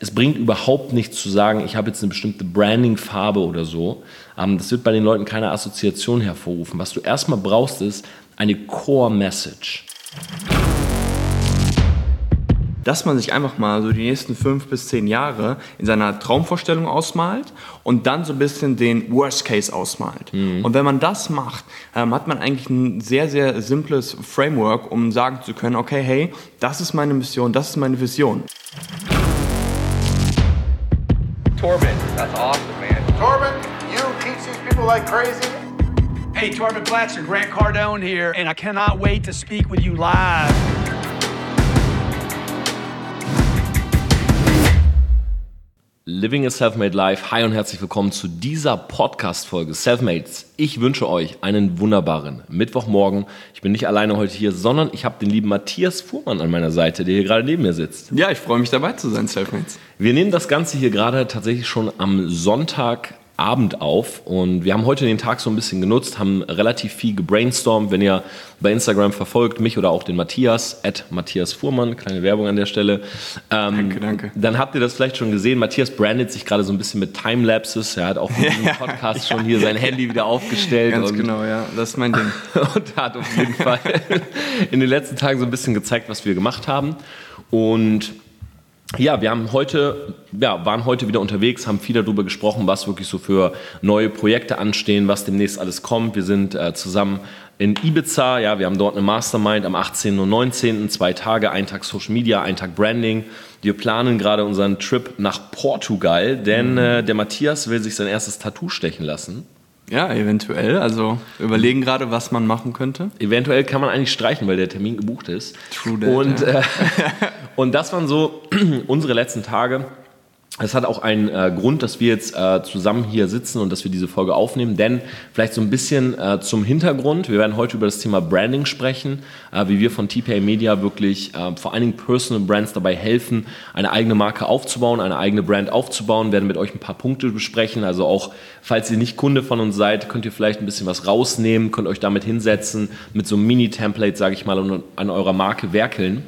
Es bringt überhaupt nichts zu sagen, ich habe jetzt eine bestimmte Branding-Farbe oder so. Ähm, das wird bei den Leuten keine Assoziation hervorrufen. Was du erstmal brauchst, ist eine Core-Message. Dass man sich einfach mal so die nächsten fünf bis zehn Jahre in seiner Traumvorstellung ausmalt und dann so ein bisschen den Worst Case ausmalt. Mhm. Und wenn man das macht, ähm, hat man eigentlich ein sehr, sehr simples Framework, um sagen zu können, okay, hey, das ist meine Mission, das ist meine Vision. Torben, that's awesome, man. Torben, you teach these people like crazy. Hey, Torben Blatcher, Grant Cardone here, and I cannot wait to speak with you live. Living a Selfmade Life. Hi und herzlich willkommen zu dieser Podcast-Folge Selfmates. Ich wünsche euch einen wunderbaren Mittwochmorgen. Ich bin nicht alleine heute hier, sondern ich habe den lieben Matthias Fuhrmann an meiner Seite, der hier gerade neben mir sitzt. Ja, ich freue mich dabei zu sein, Selfmates. Wir nehmen das Ganze hier gerade tatsächlich schon am Sonntag Abend auf und wir haben heute den Tag so ein bisschen genutzt, haben relativ viel gebrainstormt. Wenn ihr bei Instagram verfolgt, mich oder auch den Matthias, at Matthias Fuhrmann, kleine Werbung an der Stelle. Ähm, danke, danke. Dann habt ihr das vielleicht schon gesehen. Matthias brandet sich gerade so ein bisschen mit Timelapses. Er hat auch in diesem Podcast schon hier sein Handy wieder aufgestellt. Ganz genau, ja. Das ist mein Ding. und hat auf jeden Fall in den letzten Tagen so ein bisschen gezeigt, was wir gemacht haben. Und ja, wir haben heute, ja, waren heute wieder unterwegs, haben viel darüber gesprochen, was wirklich so für neue Projekte anstehen, was demnächst alles kommt. Wir sind äh, zusammen in Ibiza, ja, wir haben dort eine Mastermind am 18. und 19. zwei Tage, ein Tag Social Media, ein Tag Branding. Wir planen gerade unseren Trip nach Portugal, denn mhm. äh, der Matthias will sich sein erstes Tattoo stechen lassen. Ja, eventuell. Also überlegen gerade, was man machen könnte. Eventuell kann man eigentlich streichen, weil der Termin gebucht ist. True that, und, ja. äh, und das waren so unsere letzten Tage. Es hat auch einen äh, Grund, dass wir jetzt äh, zusammen hier sitzen und dass wir diese Folge aufnehmen, denn vielleicht so ein bisschen äh, zum Hintergrund. Wir werden heute über das Thema Branding sprechen, äh, wie wir von TPA Media wirklich äh, vor allen Dingen Personal Brands dabei helfen, eine eigene Marke aufzubauen, eine eigene Brand aufzubauen. Wir werden mit euch ein paar Punkte besprechen. Also auch, falls ihr nicht Kunde von uns seid, könnt ihr vielleicht ein bisschen was rausnehmen, könnt euch damit hinsetzen, mit so einem Mini-Template, sage ich mal, und an eurer Marke werkeln.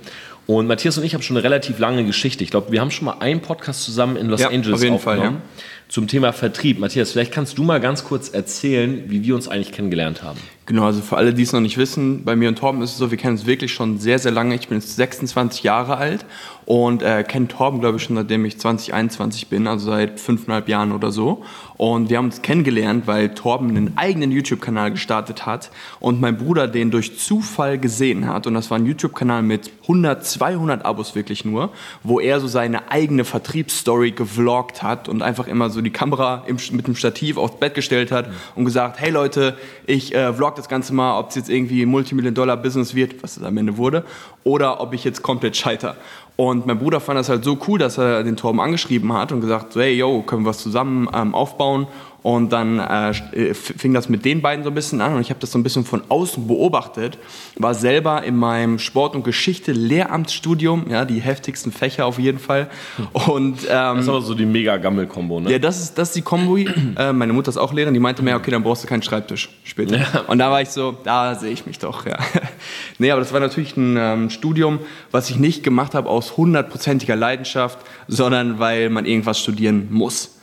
Und Matthias und ich haben schon eine relativ lange Geschichte. Ich glaube, wir haben schon mal einen Podcast zusammen in Los ja, Angeles auf jeden aufgenommen Fall, ja. zum Thema Vertrieb. Matthias, vielleicht kannst du mal ganz kurz erzählen, wie wir uns eigentlich kennengelernt haben. Genau, also für alle, die es noch nicht wissen, bei mir und Torben ist es so, wir kennen uns wirklich schon sehr, sehr lange. Ich bin jetzt 26 Jahre alt und äh, kenne Torben, glaube ich, schon seitdem ich 20, 21 bin, also seit fünfeinhalb Jahren oder so. Und wir haben uns kennengelernt, weil Torben einen eigenen YouTube-Kanal gestartet hat und mein Bruder den durch Zufall gesehen hat. Und das war ein YouTube-Kanal mit 100, 200 Abos wirklich nur, wo er so seine eigene Vertriebsstory gevloggt hat und einfach immer so die Kamera im, mit dem Stativ aufs Bett gestellt hat und gesagt, hey Leute, ich äh, vlog das Ganze mal, ob es jetzt irgendwie Multimillion-Dollar-Business wird, was es am Ende wurde, oder ob ich jetzt komplett scheiter. Und mein Bruder fand das halt so cool, dass er den Torben angeschrieben hat und gesagt, hey, yo, können wir was zusammen ähm, aufbauen? Und dann äh, äh fing das mit den beiden so ein bisschen an und ich habe das so ein bisschen von außen beobachtet. War selber in meinem Sport- und Geschichte-Lehramtsstudium, ja, die heftigsten Fächer auf jeden Fall. Und, ähm, das ist aber so die Mega-Gammel-Kombo, ne? Ja, das ist, das ist die Kombo. äh, meine Mutter ist auch Lehrerin, die meinte mir, okay, dann brauchst du keinen Schreibtisch später. Ja. Und da war ich so, da sehe ich mich doch, ja. nee, aber das war natürlich ein ähm, Studium, was ich nicht gemacht habe aus hundertprozentiger Leidenschaft, sondern weil man irgendwas studieren muss.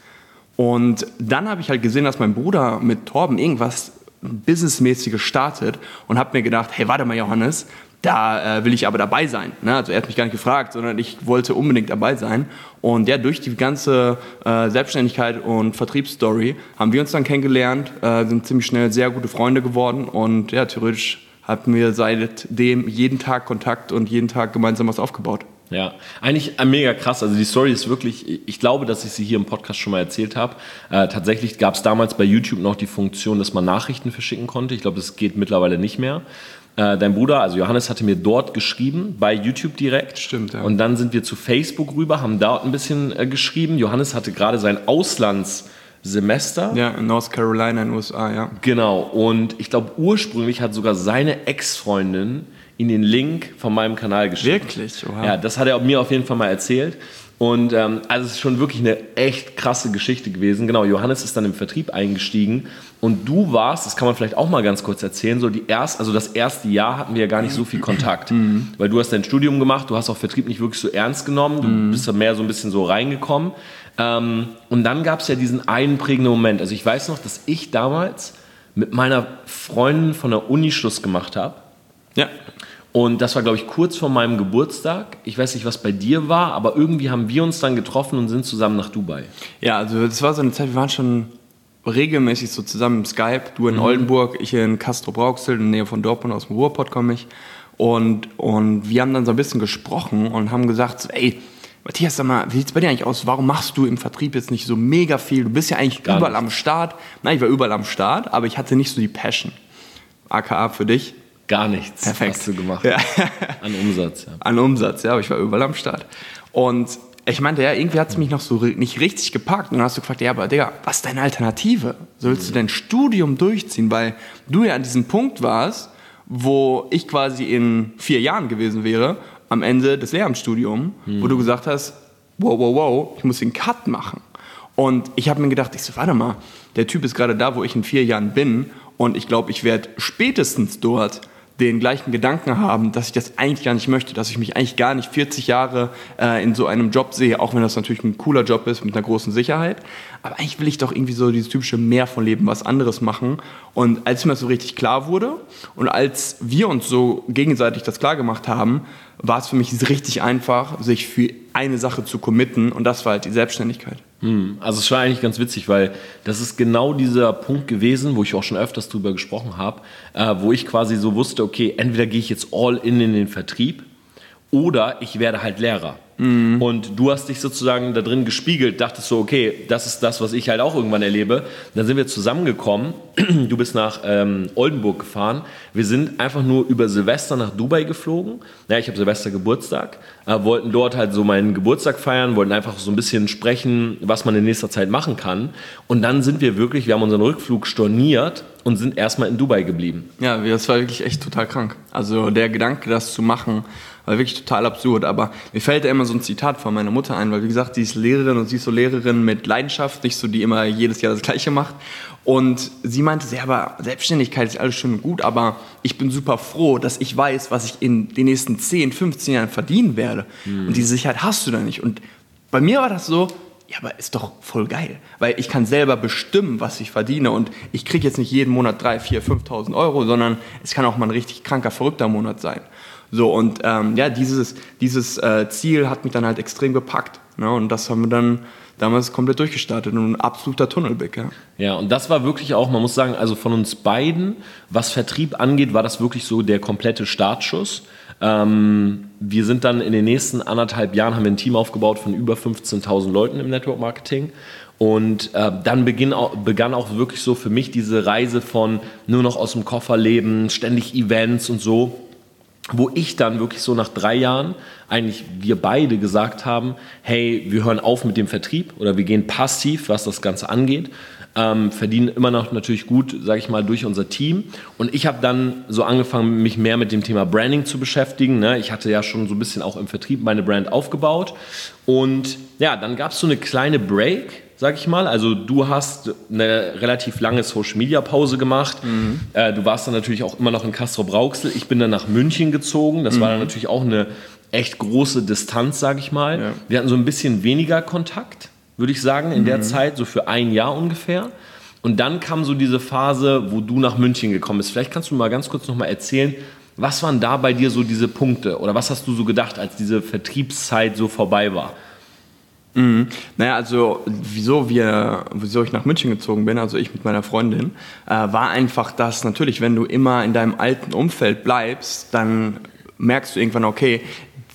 Und dann habe ich halt gesehen, dass mein Bruder mit Torben irgendwas Businessmäßiges startet und habe mir gedacht, hey, warte mal, Johannes, da äh, will ich aber dabei sein. Ne? Also er hat mich gar nicht gefragt, sondern ich wollte unbedingt dabei sein. Und ja, durch die ganze äh, Selbstständigkeit und Vertriebsstory haben wir uns dann kennengelernt, äh, sind ziemlich schnell sehr gute Freunde geworden und ja, theoretisch hatten wir seitdem jeden Tag Kontakt und jeden Tag gemeinsam was aufgebaut. Ja, eigentlich mega krass. Also die Story ist wirklich, ich glaube, dass ich sie hier im Podcast schon mal erzählt habe. Äh, tatsächlich gab es damals bei YouTube noch die Funktion, dass man Nachrichten verschicken konnte. Ich glaube, das geht mittlerweile nicht mehr. Äh, dein Bruder, also Johannes, hatte mir dort geschrieben, bei YouTube direkt. Stimmt, ja. Und dann sind wir zu Facebook rüber, haben dort ein bisschen äh, geschrieben. Johannes hatte gerade sein Auslandssemester. Ja, in North Carolina in den USA, ja. Genau. Und ich glaube, ursprünglich hat sogar seine Ex-Freundin in den Link von meinem Kanal geschickt. Wirklich? Oha. Ja, das hat er mir auf jeden Fall mal erzählt. Und ähm, also es ist schon wirklich eine echt krasse Geschichte gewesen. Genau, Johannes ist dann im Vertrieb eingestiegen und du warst, das kann man vielleicht auch mal ganz kurz erzählen, so die erst, also das erste Jahr hatten wir ja gar nicht so viel Kontakt, weil du hast dein Studium gemacht, du hast auch Vertrieb nicht wirklich so ernst genommen, du bist da mehr so ein bisschen so reingekommen. Ähm, und dann gab es ja diesen einen prägenden Moment. Also ich weiß noch, dass ich damals mit meiner Freundin von der Uni Schluss gemacht habe. Ja. Und das war, glaube ich, kurz vor meinem Geburtstag. Ich weiß nicht, was bei dir war, aber irgendwie haben wir uns dann getroffen und sind zusammen nach Dubai. Ja, also das war so eine Zeit, wir waren schon regelmäßig so zusammen im Skype. Du in Oldenburg, ich in Castro-Brauxel, in der Nähe von Dortmund, aus dem Ruhrpott komme ich. Und, und wir haben dann so ein bisschen gesprochen und haben gesagt, so, ey, Matthias, sag mal, wie sieht's bei dir eigentlich aus? Warum machst du im Vertrieb jetzt nicht so mega viel? Du bist ja eigentlich Gar überall nicht. am Start. Nein, ich war überall am Start, aber ich hatte nicht so die Passion. AKA für dich. Gar nichts Perfekt. hast du gemacht. Ja. An Umsatz, ja. an Umsatz, ja, aber ich war überall am Start. Und ich meinte, ja, irgendwie hat es mich noch so nicht richtig gepackt. Und dann hast du gefragt, ja, aber Digga, was ist deine Alternative? Sollst du dein Studium durchziehen? Weil du ja an diesem Punkt warst, wo ich quasi in vier Jahren gewesen wäre, am Ende des Lehramtsstudiums, wo du gesagt hast, wow, wow, wow, ich muss den Cut machen. Und ich habe mir gedacht, ich so, warte mal, der Typ ist gerade da, wo ich in vier Jahren bin. Und ich glaube, ich werde spätestens dort den gleichen Gedanken haben, dass ich das eigentlich gar nicht möchte, dass ich mich eigentlich gar nicht 40 Jahre äh, in so einem Job sehe, auch wenn das natürlich ein cooler Job ist mit einer großen Sicherheit. Aber eigentlich will ich doch irgendwie so dieses typische Mehr von Leben, was anderes machen. Und als mir das so richtig klar wurde und als wir uns so gegenseitig das klar gemacht haben, war es für mich richtig einfach, sich für eine Sache zu committen und das war halt die Selbstständigkeit. Also es war eigentlich ganz witzig, weil das ist genau dieser Punkt gewesen, wo ich auch schon öfters drüber gesprochen habe, äh, wo ich quasi so wusste, okay, entweder gehe ich jetzt all in in den Vertrieb oder ich werde halt Lehrer. Und du hast dich sozusagen da drin gespiegelt, dachtest so, okay, das ist das, was ich halt auch irgendwann erlebe. Dann sind wir zusammengekommen. Du bist nach ähm, Oldenburg gefahren. Wir sind einfach nur über Silvester nach Dubai geflogen. Ja, ich habe Silvester Geburtstag. Äh, wollten dort halt so meinen Geburtstag feiern, wollten einfach so ein bisschen sprechen, was man in nächster Zeit machen kann. Und dann sind wir wirklich, wir haben unseren Rückflug storniert und sind erstmal in Dubai geblieben. Ja, das war wirklich echt total krank. Also der Gedanke, das zu machen, war wirklich total absurd. Aber mir fällt da immer so ein Zitat von meiner Mutter ein, weil wie gesagt, sie ist Lehrerin und sie ist so Lehrerin mit Leidenschaft, nicht so die immer jedes Jahr das Gleiche macht. Und sie meinte, ja, aber Selbstständigkeit ist alles schön und gut, aber ich bin super froh, dass ich weiß, was ich in den nächsten 10, 15 Jahren verdienen werde. Und diese Sicherheit hast du da nicht. Und bei mir war das so, ja, aber ist doch voll geil, weil ich kann selber bestimmen, was ich verdiene und ich kriege jetzt nicht jeden Monat 3, 4, 5.000 Euro, sondern es kann auch mal ein richtig kranker, verrückter Monat sein. So und ähm, ja, dieses, dieses äh, Ziel hat mich dann halt extrem gepackt ne? und das haben wir dann damals komplett durchgestartet und ein absoluter Tunnelblick. Ja. Ja, und das war wirklich auch, man muss sagen, also von uns beiden, was Vertrieb angeht, war das wirklich so der komplette Startschuss. Ähm, wir sind dann in den nächsten anderthalb Jahren, haben wir ein Team aufgebaut von über 15.000 Leuten im Network Marketing. Und äh, dann beginn, begann auch wirklich so für mich diese Reise von nur noch aus dem Koffer leben, ständig Events und so wo ich dann wirklich so nach drei Jahren eigentlich wir beide gesagt haben, hey, wir hören auf mit dem Vertrieb oder wir gehen passiv, was das Ganze angeht, ähm, verdienen immer noch natürlich gut, sage ich mal, durch unser Team. Und ich habe dann so angefangen, mich mehr mit dem Thema Branding zu beschäftigen. Ne? Ich hatte ja schon so ein bisschen auch im Vertrieb meine Brand aufgebaut. Und ja, dann gab es so eine kleine Break, sag ich mal. Also du hast eine relativ lange Social-Media-Pause gemacht. Äh, du warst dann natürlich auch immer noch in Castro-Brauxel. Ich bin dann nach München gezogen. Das war dann natürlich auch eine echt große Distanz, sag ich mal. Ja. Wir hatten so ein bisschen weniger Kontakt, würde ich sagen, in der Zeit, so für ein Jahr ungefähr. Und dann kam so diese Phase, wo du nach München gekommen bist. Vielleicht kannst du mal ganz kurz noch mal erzählen, was waren da bei dir so diese Punkte? Oder was hast du so gedacht, als diese Vertriebszeit so vorbei war? Naja, also wieso wir, wieso ich nach München gezogen bin, also ich mit meiner Freundin, äh, war einfach das, natürlich, wenn du immer in deinem alten Umfeld bleibst, dann merkst du irgendwann, okay,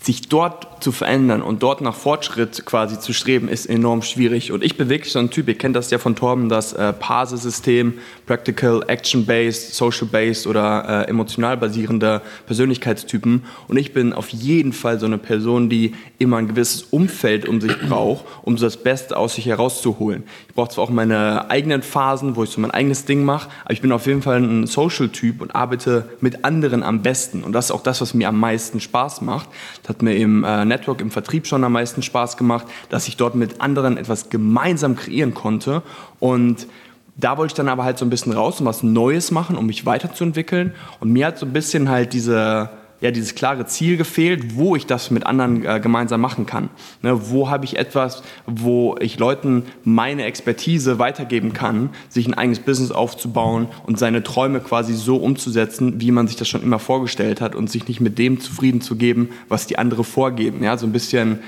sich dort zu verändern und dort nach Fortschritt quasi zu streben, ist enorm schwierig. Und ich bin wirklich so ein Typ, ihr kennt das ja von Torben, das äh, PASE-System, Practical, Action-Based, Social-Based oder äh, emotional basierende Persönlichkeitstypen. Und ich bin auf jeden Fall so eine Person, die immer ein gewisses Umfeld um sich braucht, um so das Beste aus sich herauszuholen. Ich brauche zwar auch meine eigenen Phasen, wo ich so mein eigenes Ding mache, aber ich bin auf jeden Fall ein Social-Typ und arbeite mit anderen am besten. Und das ist auch das, was mir am meisten Spaß macht. Das hat mir im äh, Network im Vertrieb schon am meisten Spaß gemacht, dass ich dort mit anderen etwas gemeinsam kreieren konnte und da wollte ich dann aber halt so ein bisschen raus und was Neues machen, um mich weiterzuentwickeln. Und mir hat so ein bisschen halt diese, ja, dieses klare Ziel gefehlt, wo ich das mit anderen äh, gemeinsam machen kann. Ne, wo habe ich etwas, wo ich Leuten meine Expertise weitergeben kann, sich ein eigenes Business aufzubauen und seine Träume quasi so umzusetzen, wie man sich das schon immer vorgestellt hat und sich nicht mit dem zufrieden zu geben, was die andere vorgeben. Ja, so ein bisschen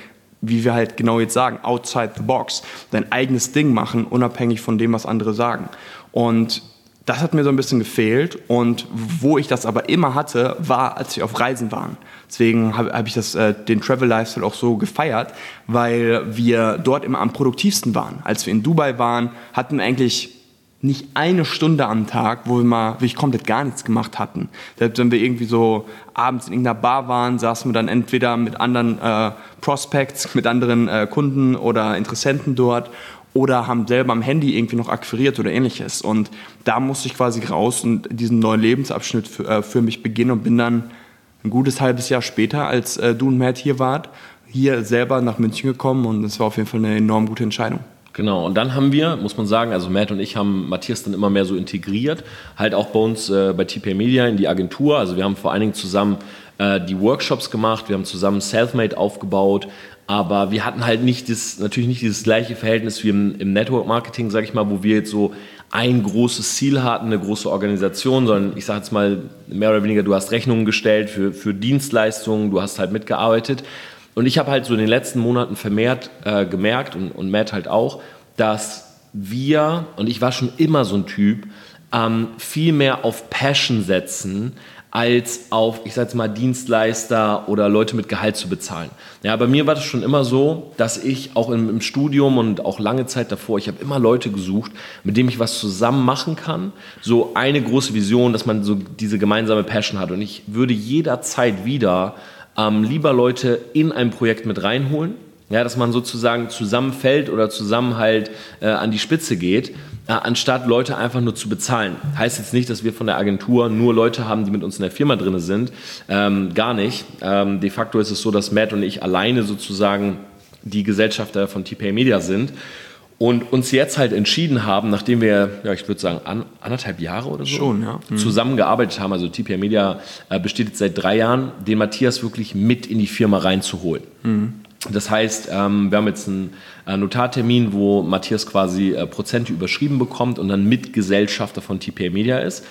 wie wir halt genau jetzt sagen, outside the box, dein eigenes Ding machen, unabhängig von dem, was andere sagen. Und das hat mir so ein bisschen gefehlt und wo ich das aber immer hatte, war, als wir auf Reisen waren. Deswegen habe hab ich das, äh, den Travel Lifestyle auch so gefeiert, weil wir dort immer am produktivsten waren. Als wir in Dubai waren, hatten wir eigentlich nicht eine Stunde am Tag, wo wir mal wirklich komplett gar nichts gemacht hatten. Selbst wenn wir irgendwie so abends in irgendeiner Bar waren, saßen wir dann entweder mit anderen äh, Prospects, mit anderen äh, Kunden oder Interessenten dort oder haben selber am Handy irgendwie noch akquiriert oder ähnliches. Und da musste ich quasi raus und diesen neuen Lebensabschnitt für, äh, für mich beginnen und bin dann ein gutes halbes Jahr später, als äh, du und Matt hier wart, hier selber nach München gekommen und es war auf jeden Fall eine enorm gute Entscheidung. Genau, und dann haben wir, muss man sagen, also Matt und ich haben Matthias dann immer mehr so integriert, halt auch bei uns äh, bei TPA Media in die Agentur. Also wir haben vor allen Dingen zusammen äh, die Workshops gemacht, wir haben zusammen Selfmade aufgebaut, aber wir hatten halt nicht das, natürlich nicht dieses gleiche Verhältnis wie im, im Network Marketing, sag ich mal, wo wir jetzt so ein großes Ziel hatten, eine große Organisation, sondern ich sage jetzt mal mehr oder weniger, du hast Rechnungen gestellt für, für Dienstleistungen, du hast halt mitgearbeitet. Und ich habe halt so in den letzten Monaten vermehrt äh, gemerkt und, und Matt halt auch, dass wir, und ich war schon immer so ein Typ, ähm, viel mehr auf Passion setzen, als auf, ich sage mal, Dienstleister oder Leute mit Gehalt zu bezahlen. Ja, bei mir war das schon immer so, dass ich auch im, im Studium und auch lange Zeit davor, ich habe immer Leute gesucht, mit denen ich was zusammen machen kann. So eine große Vision, dass man so diese gemeinsame Passion hat. Und ich würde jederzeit wieder ähm, lieber Leute in ein Projekt mit reinholen, ja, dass man sozusagen zusammenfällt oder zusammen halt äh, an die Spitze geht, anstatt Leute einfach nur zu bezahlen. Heißt jetzt nicht, dass wir von der Agentur nur Leute haben, die mit uns in der Firma drin sind. Ähm, gar nicht. Ähm, de facto ist es so, dass Matt und ich alleine sozusagen die Gesellschafter von TPA Media sind und uns jetzt halt entschieden haben, nachdem wir, ja, ich würde sagen, an, anderthalb Jahre oder so Schon, ja. mhm. zusammengearbeitet haben, also TPA Media äh, besteht jetzt seit drei Jahren, den Matthias wirklich mit in die Firma reinzuholen. Mhm. Das heißt, ähm, wir haben jetzt einen äh, Notartermin, wo Matthias quasi äh, Prozente überschrieben bekommt und dann Mitgesellschafter von TPA Media ist.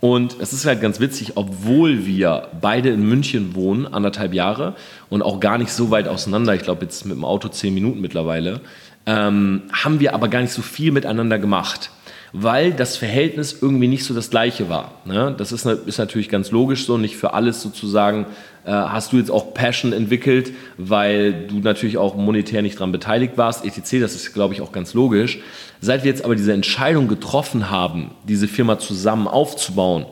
Und es ist halt ganz witzig, obwohl wir beide in München wohnen, anderthalb Jahre und auch gar nicht so weit auseinander, ich glaube jetzt mit dem Auto zehn Minuten mittlerweile, ähm, haben wir aber gar nicht so viel miteinander gemacht, weil das Verhältnis irgendwie nicht so das gleiche war. Ne? Das ist, ist, natürlich ganz logisch so, nicht für alles sozusagen hast du jetzt auch Passion entwickelt, weil du natürlich auch monetär nicht daran beteiligt warst, etc. Das ist, glaube ich, auch ganz logisch. Seit wir jetzt aber diese Entscheidung getroffen haben, diese Firma zusammen aufzubauen,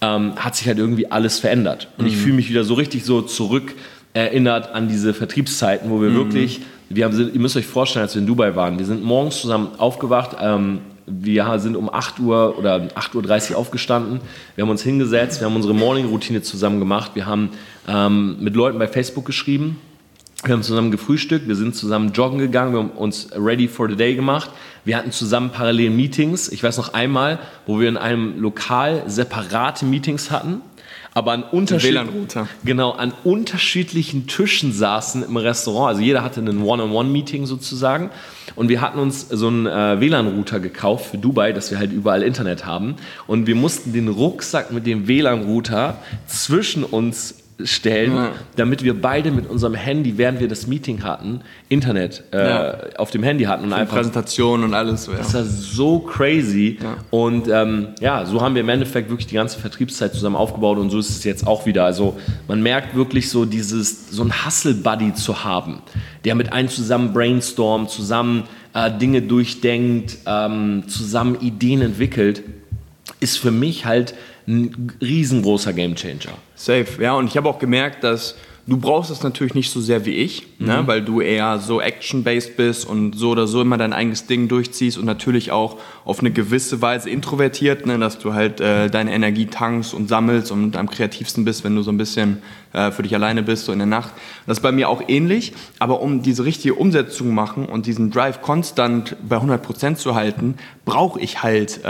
ähm, hat sich halt irgendwie alles verändert. Und mhm. ich fühle mich wieder so richtig so zurück erinnert an diese Vertriebszeiten, wo wir mhm. wirklich wir haben, ihr müsst euch vorstellen, als wir in Dubai waren, wir sind morgens zusammen aufgewacht, ähm, wir sind um 8 Uhr oder 8.30 Uhr aufgestanden, wir haben uns hingesetzt, wir haben unsere Morning-Routine zusammen gemacht, wir haben ähm, mit Leuten bei Facebook geschrieben, wir haben zusammen gefrühstückt, wir sind zusammen joggen gegangen, wir haben uns ready for the day gemacht. Wir hatten zusammen parallel Meetings. Ich weiß noch einmal, wo wir in einem Lokal separate Meetings hatten aber an, unterschied genau, an unterschiedlichen Tischen saßen im Restaurant. Also jeder hatte ein One-on-One-Meeting sozusagen. Und wir hatten uns so einen äh, WLAN-Router gekauft für Dubai, dass wir halt überall Internet haben. Und wir mussten den Rucksack mit dem WLAN-Router zwischen uns stellen, ja. damit wir beide mit unserem Handy, während wir das Meeting hatten, Internet äh, ja. auf dem Handy hatten. Und einfach, Präsentation und alles. Ja. Das war so crazy. Und ähm, ja, so haben wir im Endeffekt wirklich die ganze Vertriebszeit zusammen aufgebaut und so ist es jetzt auch wieder. Also man merkt wirklich so dieses, so ein Hustle-Buddy zu haben, der mit einem zusammen brainstormt, zusammen äh, Dinge durchdenkt, ähm, zusammen Ideen entwickelt, ist für mich halt ein riesengroßer Gamechanger. Safe, ja. Und ich habe auch gemerkt, dass du brauchst es natürlich nicht so sehr wie ich, ne? weil du eher so action-based bist und so oder so immer dein eigenes Ding durchziehst und natürlich auch auf eine gewisse Weise introvertiert, ne? dass du halt äh, deine Energie tankst und sammelst und am kreativsten bist, wenn du so ein bisschen äh, für dich alleine bist, so in der Nacht. Das ist bei mir auch ähnlich, aber um diese richtige Umsetzung zu machen und diesen Drive konstant bei 100% zu halten, brauche ich halt äh,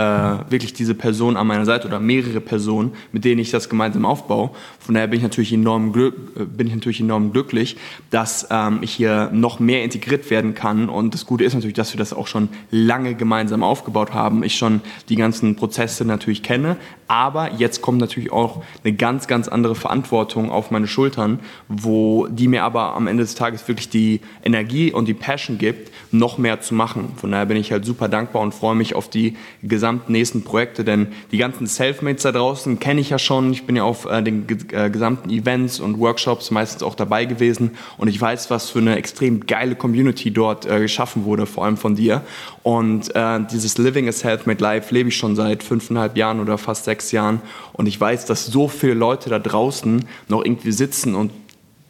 wirklich diese Person an meiner Seite oder mehrere Personen, mit denen ich das gemeinsam aufbaue. Von daher bin ich natürlich enorm, äh, bin ich natürlich enorm glücklich, dass ähm, ich hier noch mehr integriert werden kann. Und das Gute ist natürlich, dass wir das auch schon lange gemeinsam aufgebaut haben. Ich schon die ganzen Prozesse natürlich kenne, aber jetzt kommt natürlich auch eine ganz, ganz andere Verantwortung auf meine Schultern, wo die mir aber am Ende des Tages wirklich die Energie und die Passion gibt, noch mehr zu machen. Von daher bin ich halt super dankbar und freue mich auf die gesamten nächsten Projekte, denn die ganzen Selfmates da draußen kenne ich ja schon. Ich bin ja auf äh, den äh, gesamten Events und Workshops meistens auch dabei gewesen und ich weiß, was für eine extrem geile Community dort äh, geschaffen wurde, vor allem von dir. Und äh, dieses Living a Selfmade Life lebe ich schon seit fünfeinhalb Jahren oder fast sechs Jahren. Und ich weiß, dass so viele Leute da draußen noch irgendwie sitzen und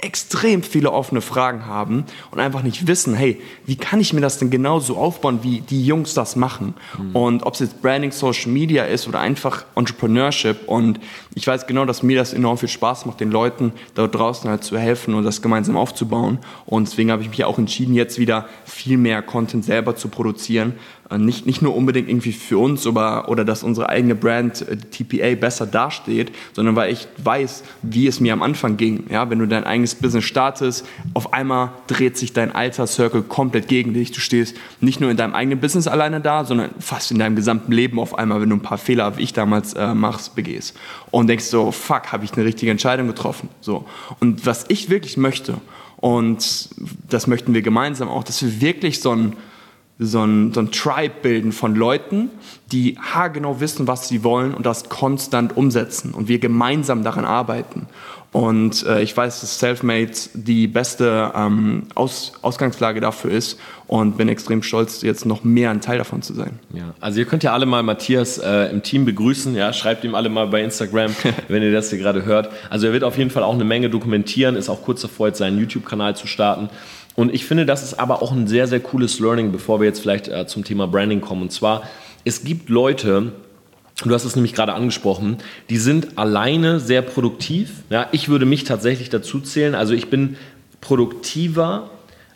extrem viele offene Fragen haben und einfach nicht wissen, hey, wie kann ich mir das denn genauso aufbauen, wie die Jungs das machen? Mhm. Und ob es jetzt Branding, Social Media ist oder einfach Entrepreneurship. Und ich weiß genau, dass mir das enorm viel Spaß macht, den Leuten da draußen halt zu helfen und das gemeinsam aufzubauen. Und deswegen habe ich mich auch entschieden, jetzt wieder viel mehr Content selber zu produzieren, nicht, nicht nur unbedingt irgendwie für uns oder, oder dass unsere eigene Brand äh, TPA besser dasteht, sondern weil ich weiß, wie es mir am Anfang ging. Ja, wenn du dein eigenes Business startest, auf einmal dreht sich dein alter Circle komplett gegen dich. Du stehst nicht nur in deinem eigenen Business alleine da, sondern fast in deinem gesamten Leben auf einmal, wenn du ein paar Fehler, wie ich damals äh, machst, begehst. Und denkst so, fuck, habe ich eine richtige Entscheidung getroffen. So. Und was ich wirklich möchte, und das möchten wir gemeinsam auch, dass wir wirklich so ein so ein, so ein Tribe bilden von Leuten, die haargenau wissen, was sie wollen und das konstant umsetzen und wir gemeinsam daran arbeiten. Und äh, ich weiß, dass Selfmade die beste ähm, Aus Ausgangslage dafür ist und bin extrem stolz, jetzt noch mehr ein Teil davon zu sein. Ja, also ihr könnt ja alle mal Matthias äh, im Team begrüßen, ja, schreibt ihm alle mal bei Instagram, wenn ihr das hier gerade hört. Also er wird auf jeden Fall auch eine Menge dokumentieren, ist auch kurz davor, jetzt seinen YouTube-Kanal zu starten. Und ich finde, das ist aber auch ein sehr, sehr cooles Learning, bevor wir jetzt vielleicht äh, zum Thema Branding kommen. Und zwar, es gibt Leute, Du hast es nämlich gerade angesprochen, die sind alleine sehr produktiv. Ja, ich würde mich tatsächlich dazu zählen. Also ich bin produktiver,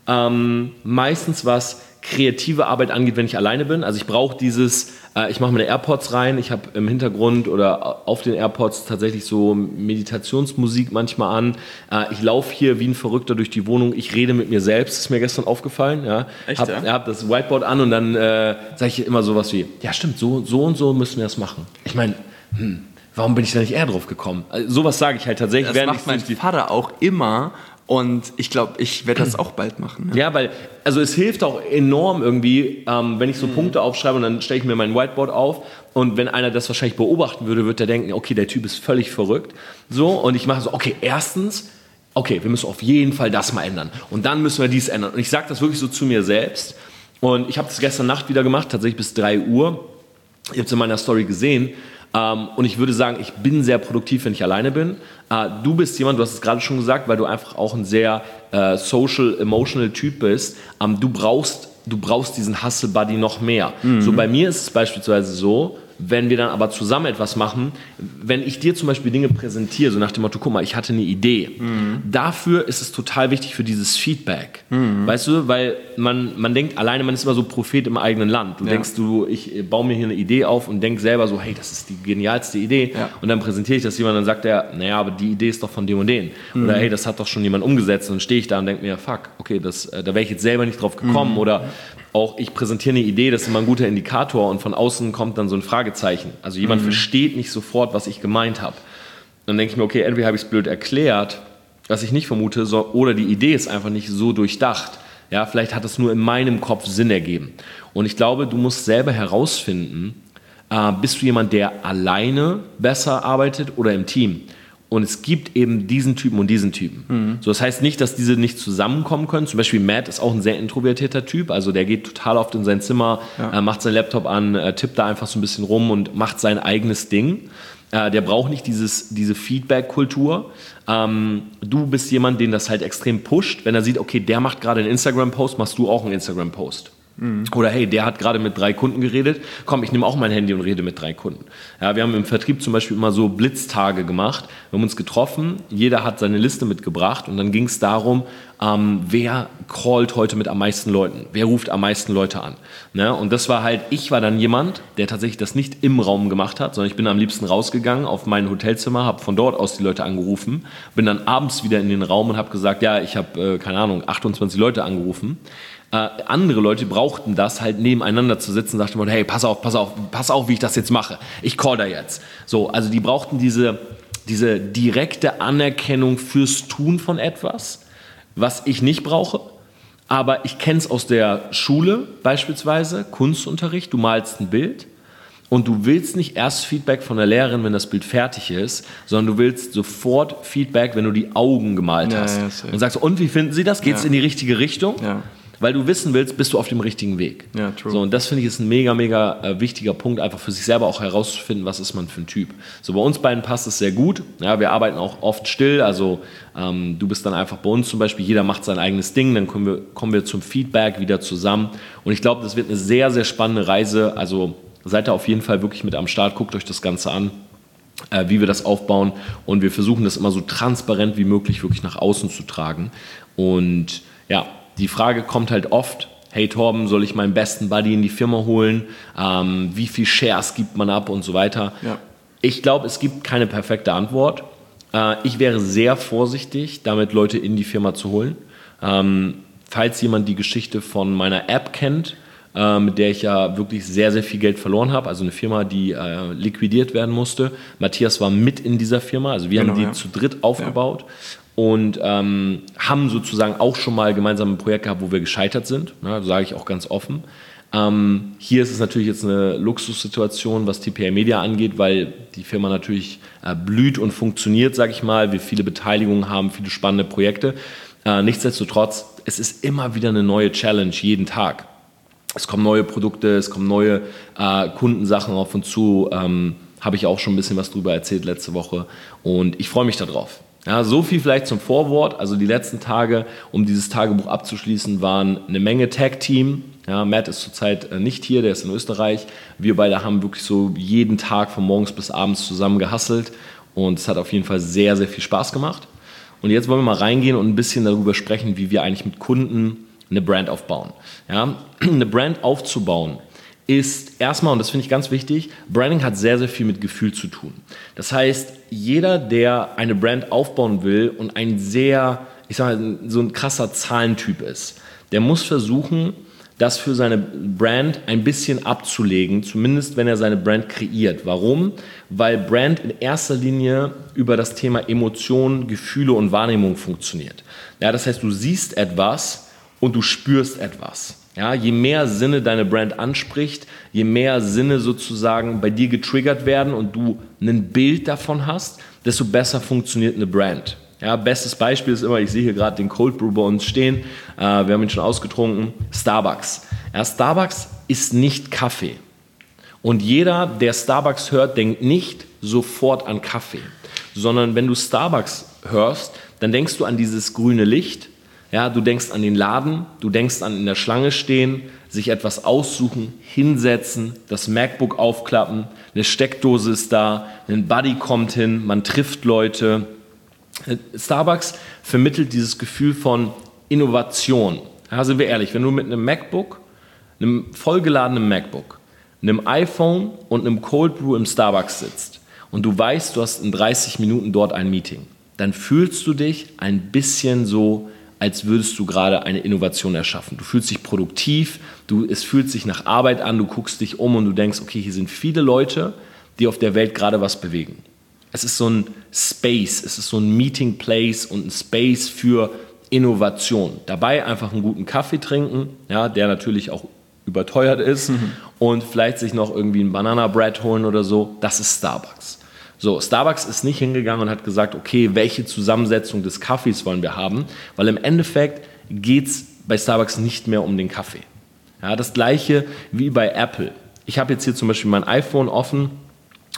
ähm, meistens was kreative Arbeit angeht, wenn ich alleine bin. Also ich brauche dieses, äh, ich mache meine AirPods rein, ich habe im Hintergrund oder auf den AirPods tatsächlich so Meditationsmusik manchmal an. Äh, ich laufe hier wie ein Verrückter durch die Wohnung, ich rede mit mir selbst, ist mir gestern aufgefallen. Ja. Echt, hab, ja? hab das Whiteboard an und dann äh, sage ich immer sowas wie, ja stimmt, so, so und so müssen wir das machen. Ich meine, hm, warum bin ich da nicht eher drauf gekommen? Also, sowas sage ich halt tatsächlich. Das macht mein Vater auch immer und ich glaube, ich werde das auch bald machen. Ja. ja. weil, also es hilft auch enorm irgendwie, ähm, wenn ich so. Punkte aufschreibe und dann stelle ich mir mein Whiteboard auf und wenn einer das wahrscheinlich beobachten würde, würde er denken, okay, der Typ ist völlig verrückt. So, und ich mache so, okay, erstens, okay, wir müssen auf jeden Fall das mal ändern und dann müssen wir dies ändern. Und ich sage das wirklich so zu mir selbst und ich habe das gestern Nacht wieder gemacht, tatsächlich bis 3 Uhr. Ihr habt es in meiner Story gesehen ähm, und ich würde sagen, ich bin sehr produktiv, wenn ich alleine bin. Äh, du bist jemand, du hast es gerade schon gesagt, weil du einfach auch ein sehr äh, social, emotional Typ bist. Ähm, du brauchst du brauchst diesen Hustle Buddy noch mehr. Mhm. So bei mir ist es beispielsweise so, wenn wir dann aber zusammen etwas machen, wenn ich dir zum Beispiel Dinge präsentiere, so nach dem Motto, guck mal, ich hatte eine Idee, mhm. dafür ist es total wichtig für dieses Feedback. Mhm. Weißt du, weil man, man denkt alleine, man ist immer so Prophet im eigenen Land. Du ja. denkst, du, ich baue mir hier eine Idee auf und denk selber so, hey, das ist die genialste Idee. Ja. Und dann präsentiere ich das jemand und dann sagt er, naja, aber die Idee ist doch von dem und den. Mhm. Oder hey, das hat doch schon jemand umgesetzt. Und dann stehe ich da und denke mir, fuck, okay, das, äh, da wäre ich jetzt selber nicht drauf gekommen. Mhm. Oder auch ich präsentiere eine Idee, das ist immer ein guter Indikator und von außen kommt dann so ein Fragezeichen. Also jemand mhm. versteht nicht sofort, was ich gemeint habe. Dann denke ich mir, okay, entweder habe ich es blöd erklärt, was ich nicht vermute, so, oder die Idee ist einfach nicht so durchdacht. Ja, vielleicht hat es nur in meinem Kopf Sinn ergeben. Und ich glaube, du musst selber herausfinden, äh, bist du jemand, der alleine besser arbeitet oder im Team? Und es gibt eben diesen Typen und diesen Typen. Mhm. So, das heißt nicht, dass diese nicht zusammenkommen können. Zum Beispiel Matt ist auch ein sehr introvertierter Typ. Also der geht total oft in sein Zimmer, ja. äh, macht seinen Laptop an, äh, tippt da einfach so ein bisschen rum und macht sein eigenes Ding. Äh, der braucht nicht dieses, diese Feedback-Kultur. Ähm, du bist jemand, den das halt extrem pusht, wenn er sieht, okay, der macht gerade einen Instagram-Post, machst du auch einen Instagram-Post. Oder hey, der hat gerade mit drei Kunden geredet. Komm, ich nehme auch mein Handy und rede mit drei Kunden. Ja, wir haben im Vertrieb zum Beispiel immer so Blitztage gemacht. Wir haben uns getroffen, jeder hat seine Liste mitgebracht und dann ging es darum, ähm, wer callt heute mit am meisten Leuten? Wer ruft am meisten Leute an? Ne? Und das war halt, ich war dann jemand, der tatsächlich das nicht im Raum gemacht hat, sondern ich bin am liebsten rausgegangen auf mein Hotelzimmer, habe von dort aus die Leute angerufen, bin dann abends wieder in den Raum und habe gesagt, ja, ich habe, äh, keine Ahnung, 28 Leute angerufen. Äh, andere Leute brauchten das halt nebeneinander zu sitzen, sagte man, hey, pass auf, pass auf, pass auf, wie ich das jetzt mache. Ich call da jetzt. So, also die brauchten diese, diese direkte Anerkennung fürs Tun von etwas, was ich nicht brauche. Aber ich kenne es aus der Schule beispielsweise, Kunstunterricht, du malst ein Bild und du willst nicht erst Feedback von der Lehrerin, wenn das Bild fertig ist, sondern du willst sofort Feedback, wenn du die Augen gemalt ja, hast. Ja, und sagst, und wie finden Sie das? Geht es in die richtige Richtung? Weil du wissen willst, bist du auf dem richtigen Weg. Ja, true. So, und das finde ich ist ein mega, mega äh, wichtiger Punkt, einfach für sich selber auch herauszufinden, was ist man für ein Typ. So, bei uns beiden passt es sehr gut. Ja, wir arbeiten auch oft still, also ähm, du bist dann einfach bei uns zum Beispiel, jeder macht sein eigenes Ding, dann kommen wir, kommen wir zum Feedback wieder zusammen. Und ich glaube, das wird eine sehr, sehr spannende Reise. Also seid da auf jeden Fall wirklich mit am Start, guckt euch das Ganze an. Äh, wie wir das aufbauen und wir versuchen das immer so transparent wie möglich wirklich nach außen zu tragen und ja, die Frage kommt halt oft, hey Torben, soll ich meinen besten Buddy in die Firma holen? Ähm, wie viel Shares gibt man ab und so weiter? Ja. Ich glaube, es gibt keine perfekte Antwort. Äh, ich wäre sehr vorsichtig, damit Leute in die Firma zu holen. Ähm, falls jemand die Geschichte von meiner App kennt, äh, mit der ich ja wirklich sehr, sehr viel Geld verloren habe, also eine Firma, die äh, liquidiert werden musste. Matthias war mit in dieser Firma, also wir genau, haben die ja. zu dritt aufgebaut. Ja und ähm, haben sozusagen auch schon mal gemeinsam ein Projekt gehabt, wo wir gescheitert sind. Ne, sage ich auch ganz offen. Ähm, hier ist es natürlich jetzt eine Luxussituation, was TPA Media angeht, weil die Firma natürlich äh, blüht und funktioniert, sage ich mal. Wir viele Beteiligungen haben, viele spannende Projekte. Äh, nichtsdestotrotz, es ist immer wieder eine neue Challenge jeden Tag. Es kommen neue Produkte, es kommen neue äh, Kundensachen auf uns zu. Ähm, Habe ich auch schon ein bisschen was drüber erzählt letzte Woche. Und ich freue mich darauf. Ja, so viel vielleicht zum Vorwort. Also die letzten Tage, um dieses Tagebuch abzuschließen, waren eine Menge Tag-Team. Ja, Matt ist zurzeit äh, nicht hier, der ist in Österreich. Wir beide haben wirklich so jeden Tag von morgens bis abends zusammen gehasselt und es hat auf jeden Fall sehr, sehr viel Spaß gemacht. Und jetzt wollen wir mal reingehen und ein bisschen darüber sprechen, wie wir eigentlich mit Kunden eine Brand aufbauen. Ja, eine Brand aufzubauen ist erstmal, und das finde ich ganz wichtig, Branding hat sehr, sehr viel mit Gefühl zu tun. Das heißt, jeder, der eine Brand aufbauen will und ein sehr, ich sage mal, so ein krasser Zahlentyp ist, der muss versuchen, das für seine Brand ein bisschen abzulegen, zumindest wenn er seine Brand kreiert. Warum? Weil Brand in erster Linie über das Thema Emotionen, Gefühle und Wahrnehmung funktioniert. Ja, das heißt, du siehst etwas und du spürst etwas. Ja, je mehr Sinne deine Brand anspricht, je mehr Sinne sozusagen bei dir getriggert werden und du ein Bild davon hast, desto besser funktioniert eine Brand. Ja, bestes Beispiel ist immer, ich sehe hier gerade den Cold Brew bei uns stehen, äh, wir haben ihn schon ausgetrunken, Starbucks. Ja, Starbucks ist nicht Kaffee. Und jeder, der Starbucks hört, denkt nicht sofort an Kaffee, sondern wenn du Starbucks hörst, dann denkst du an dieses grüne Licht, ja, du denkst an den Laden, du denkst an in der Schlange stehen, sich etwas aussuchen, hinsetzen, das MacBook aufklappen, eine Steckdose ist da, ein Buddy kommt hin, man trifft Leute. Starbucks vermittelt dieses Gefühl von Innovation. Ja, sind wir ehrlich, wenn du mit einem MacBook, einem vollgeladenen MacBook, einem iPhone und einem Cold Brew im Starbucks sitzt und du weißt, du hast in 30 Minuten dort ein Meeting, dann fühlst du dich ein bisschen so als würdest du gerade eine Innovation erschaffen. Du fühlst dich produktiv, du, es fühlt sich nach Arbeit an, du guckst dich um und du denkst, okay, hier sind viele Leute, die auf der Welt gerade was bewegen. Es ist so ein Space, es ist so ein Meeting Place und ein Space für Innovation. Dabei einfach einen guten Kaffee trinken, ja, der natürlich auch überteuert ist mhm. und vielleicht sich noch irgendwie ein Banana Bread holen oder so. Das ist Starbucks. So, Starbucks ist nicht hingegangen und hat gesagt, okay, welche Zusammensetzung des Kaffees wollen wir haben, weil im Endeffekt geht es bei Starbucks nicht mehr um den Kaffee. Ja, das gleiche wie bei Apple. Ich habe jetzt hier zum Beispiel mein iPhone offen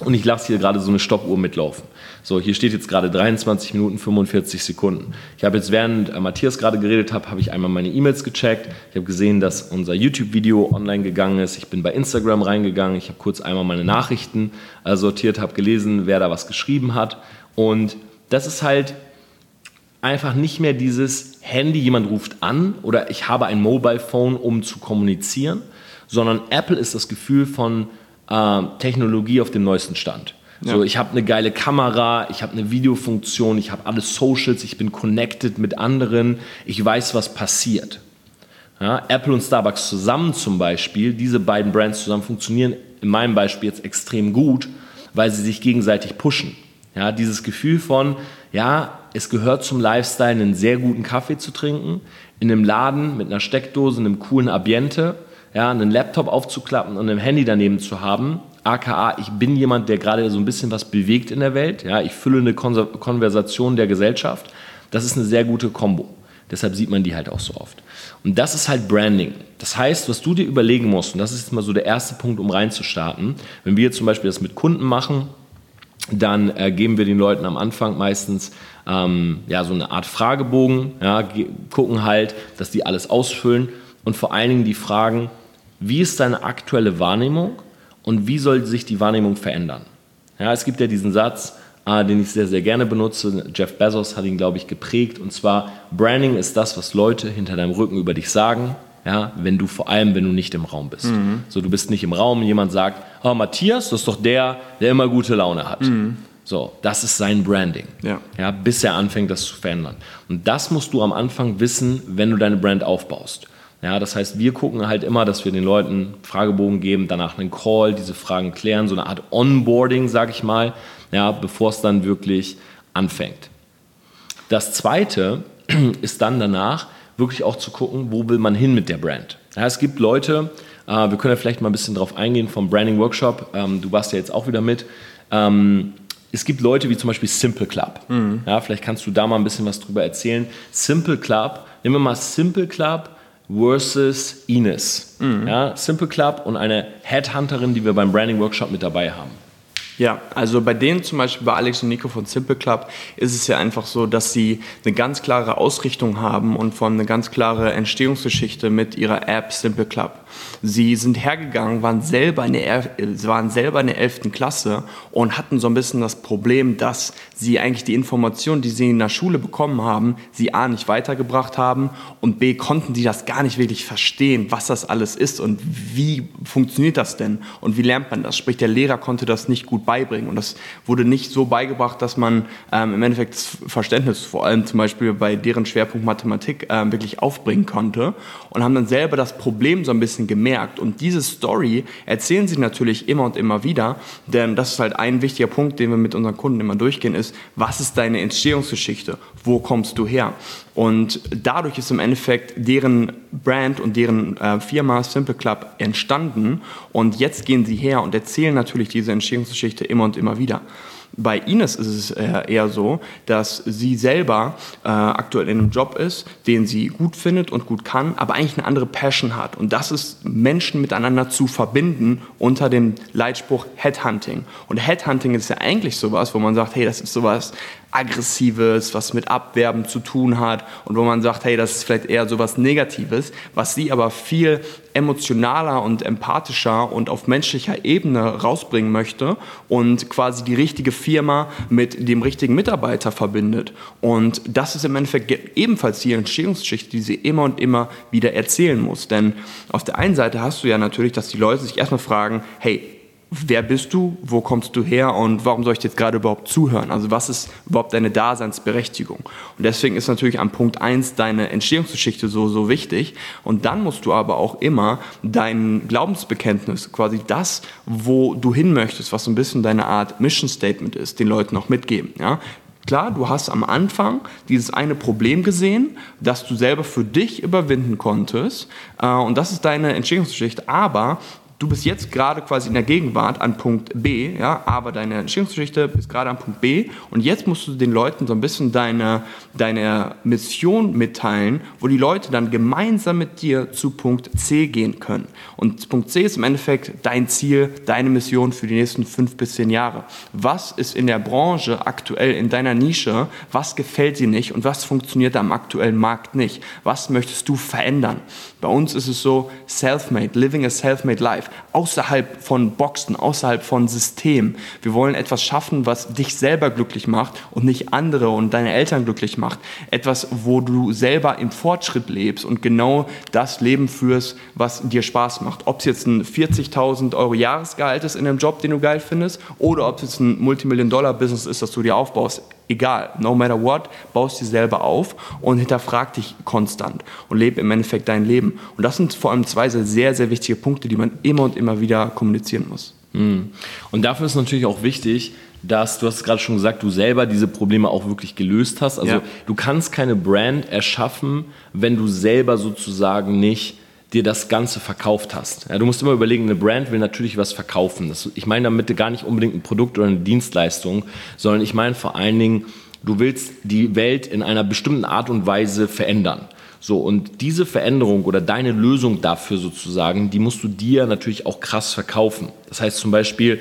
und ich lasse hier gerade so eine Stoppuhr mitlaufen. So, hier steht jetzt gerade 23 Minuten 45 Sekunden. Ich habe jetzt, während äh, Matthias gerade geredet hat, habe ich einmal meine E-Mails gecheckt. Ich habe gesehen, dass unser YouTube-Video online gegangen ist. Ich bin bei Instagram reingegangen. Ich habe kurz einmal meine Nachrichten äh, sortiert, habe gelesen, wer da was geschrieben hat. Und das ist halt einfach nicht mehr dieses Handy, jemand ruft an oder ich habe ein Mobile Phone, um zu kommunizieren, sondern Apple ist das Gefühl von äh, Technologie auf dem neuesten Stand. Ja. So, ich habe eine geile Kamera, ich habe eine Videofunktion, ich habe alle Socials, ich bin connected mit anderen, ich weiß, was passiert. Ja, Apple und Starbucks zusammen zum Beispiel, diese beiden Brands zusammen funktionieren in meinem Beispiel jetzt extrem gut, weil sie sich gegenseitig pushen. Ja, dieses Gefühl von, ja, es gehört zum Lifestyle, einen sehr guten Kaffee zu trinken, in einem Laden mit einer Steckdose, einem coolen Ambiente, ja, einen Laptop aufzuklappen und ein Handy daneben zu haben, aka ich bin jemand, der gerade so ein bisschen was bewegt in der Welt, ja, ich fülle eine Konversation der Gesellschaft, das ist eine sehr gute Kombo. Deshalb sieht man die halt auch so oft. Und das ist halt Branding. Das heißt, was du dir überlegen musst, und das ist jetzt mal so der erste Punkt, um reinzustarten, wenn wir zum Beispiel das mit Kunden machen, dann äh, geben wir den Leuten am Anfang meistens ähm, ja, so eine Art Fragebogen, ja, gucken halt, dass die alles ausfüllen und vor allen Dingen die fragen, wie ist deine aktuelle Wahrnehmung und wie soll sich die Wahrnehmung verändern? Ja, es gibt ja diesen Satz, äh, den ich sehr, sehr gerne benutze. Jeff Bezos hat ihn, glaube ich, geprägt. Und zwar, Branding ist das, was Leute hinter deinem Rücken über dich sagen, ja, wenn du vor allem, wenn du nicht im Raum bist. Mhm. So, du bist nicht im Raum, jemand sagt, oh, Matthias, das ist doch der, der immer gute Laune hat. Mhm. So, das ist sein Branding. Ja. ja. Bis er anfängt, das zu verändern. Und das musst du am Anfang wissen, wenn du deine Brand aufbaust. Ja, das heißt, wir gucken halt immer, dass wir den Leuten Fragebogen geben, danach einen Call, diese Fragen klären, so eine Art Onboarding, sag ich mal, ja, bevor es dann wirklich anfängt. Das zweite ist dann danach wirklich auch zu gucken, wo will man hin mit der Brand. Ja, es gibt Leute, äh, wir können ja vielleicht mal ein bisschen drauf eingehen vom Branding Workshop, ähm, du warst ja jetzt auch wieder mit. Ähm, es gibt Leute wie zum Beispiel Simple Club. Mhm. Ja, vielleicht kannst du da mal ein bisschen was drüber erzählen. Simple Club, nehmen wir mal Simple Club versus Ines. Mhm. Ja, Simple Club und eine Headhunterin, die wir beim Branding Workshop mit dabei haben. Ja, also bei denen zum Beispiel bei Alex und Nico von Simple Club ist es ja einfach so, dass sie eine ganz klare Ausrichtung haben und von eine ganz klare Entstehungsgeschichte mit ihrer App Simple Club. Sie sind hergegangen, waren selber in der, waren selber in der 11. Klasse und hatten so ein bisschen das Problem, dass sie eigentlich die Informationen, die sie in der Schule bekommen haben, sie A nicht weitergebracht haben und B konnten die das gar nicht wirklich verstehen, was das alles ist und wie funktioniert das denn und wie lernt man das. Sprich, der Lehrer konnte das nicht gut beibringen und das wurde nicht so beigebracht, dass man ähm, im Endeffekt das Verständnis, vor allem zum Beispiel bei deren Schwerpunkt Mathematik, ähm, wirklich aufbringen konnte und haben dann selber das Problem so ein bisschen gemerkt. Und diese Story erzählen sie natürlich immer und immer wieder, denn das ist halt ein wichtiger Punkt, den wir mit unseren Kunden immer durchgehen, ist, was ist deine Entstehungsgeschichte? Wo kommst du her? Und dadurch ist im Endeffekt deren Brand und deren äh, Firma Simple Club entstanden. Und jetzt gehen sie her und erzählen natürlich diese Entstehungsgeschichte immer und immer wieder. Bei Ines ist es äh, eher so, dass sie selber äh, aktuell in einem Job ist, den sie gut findet und gut kann, aber eigentlich eine andere Passion hat. Und das ist, Menschen miteinander zu verbinden unter dem Leitspruch Headhunting. Und Headhunting ist ja eigentlich sowas, wo man sagt, hey, das ist sowas Aggressives, was mit Abwerben zu tun hat und wo man sagt, hey, das ist vielleicht eher so was Negatives, was sie aber viel emotionaler und empathischer und auf menschlicher Ebene rausbringen möchte und quasi die richtige Firma mit dem richtigen Mitarbeiter verbindet. Und das ist im Endeffekt ebenfalls die Entstehungsgeschichte, die sie immer und immer wieder erzählen muss. Denn auf der einen Seite hast du ja natürlich, dass die Leute sich erstmal fragen, hey, wer bist du, wo kommst du her und warum soll ich dir jetzt gerade überhaupt zuhören? Also was ist überhaupt deine Daseinsberechtigung? Und deswegen ist natürlich an Punkt 1 deine Entstehungsgeschichte so, so wichtig. Und dann musst du aber auch immer dein Glaubensbekenntnis, quasi das, wo du hin möchtest, was so ein bisschen deine Art Mission Statement ist, den Leuten auch mitgeben. Ja? Klar, du hast am Anfang dieses eine Problem gesehen, das du selber für dich überwinden konntest. Äh, und das ist deine Entstehungsgeschichte. Aber du bist jetzt gerade quasi in der Gegenwart an Punkt B, ja, aber deine Entstehungsgeschichte bist gerade an Punkt B und jetzt musst du den Leuten so ein bisschen deine, deine Mission mitteilen, wo die Leute dann gemeinsam mit dir zu Punkt C gehen können. Und Punkt C ist im Endeffekt dein Ziel, deine Mission für die nächsten fünf bis zehn Jahre. Was ist in der Branche aktuell in deiner Nische? Was gefällt dir nicht und was funktioniert am aktuellen Markt nicht? Was möchtest du verändern? Bei uns ist es so, self-made, living a self-made life, außerhalb von Boxen, außerhalb von Systemen. Wir wollen etwas schaffen, was dich selber glücklich macht und nicht andere und deine Eltern glücklich macht. Etwas, wo du selber im Fortschritt lebst und genau das Leben führst, was dir Spaß macht. Ob es jetzt ein 40.000 Euro Jahresgehalt ist in einem Job, den du geil findest, oder ob es jetzt ein Multimillion-Dollar-Business ist, das du dir aufbaust egal, no matter what, baust dir selber auf und hinterfrag dich konstant und lebe im Endeffekt dein Leben. Und das sind vor allem zwei sehr, sehr wichtige Punkte, die man immer und immer wieder kommunizieren muss. Mhm. Und dafür ist natürlich auch wichtig, dass, du hast es gerade schon gesagt, du selber diese Probleme auch wirklich gelöst hast. Also Ja. du kannst keine Brand erschaffen, wenn du selber sozusagen nicht dir das Ganze verkauft hast. Ja, du musst immer überlegen, eine Brand will natürlich was verkaufen. Das, ich meine damit gar nicht unbedingt ein Produkt oder eine Dienstleistung, sondern ich meine vor allen Dingen, du willst die Welt in einer bestimmten Art und Weise verändern. So, und diese Veränderung oder deine Lösung dafür sozusagen, die musst du dir natürlich auch krass verkaufen. Das heißt zum Beispiel,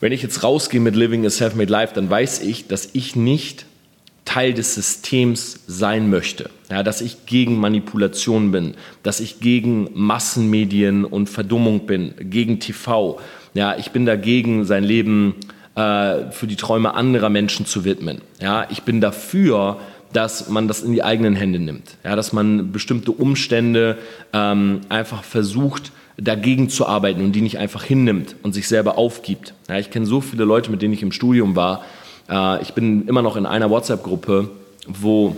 wenn ich jetzt rausgehe mit Living a Self-Made Life, dann weiß ich, dass ich nicht Teil des Systems sein möchte. Ja, dass ich gegen Manipulation bin, dass ich gegen Massenmedien und Verdummung bin, gegen TV. Ja, ich bin dagegen, sein Leben äh, für die Träume anderer Menschen zu widmen. Ja, ich bin dafür, dass man das in die eigenen Hände nimmt. Ja, dass man bestimmte Umstände ähm, einfach versucht, dagegen zu arbeiten und die nicht einfach hinnimmt und sich selber aufgibt. Ja, ich kenne so viele Leute, mit denen ich im Studium war. Äh, ich bin immer noch in einer WhatsApp-Gruppe, wo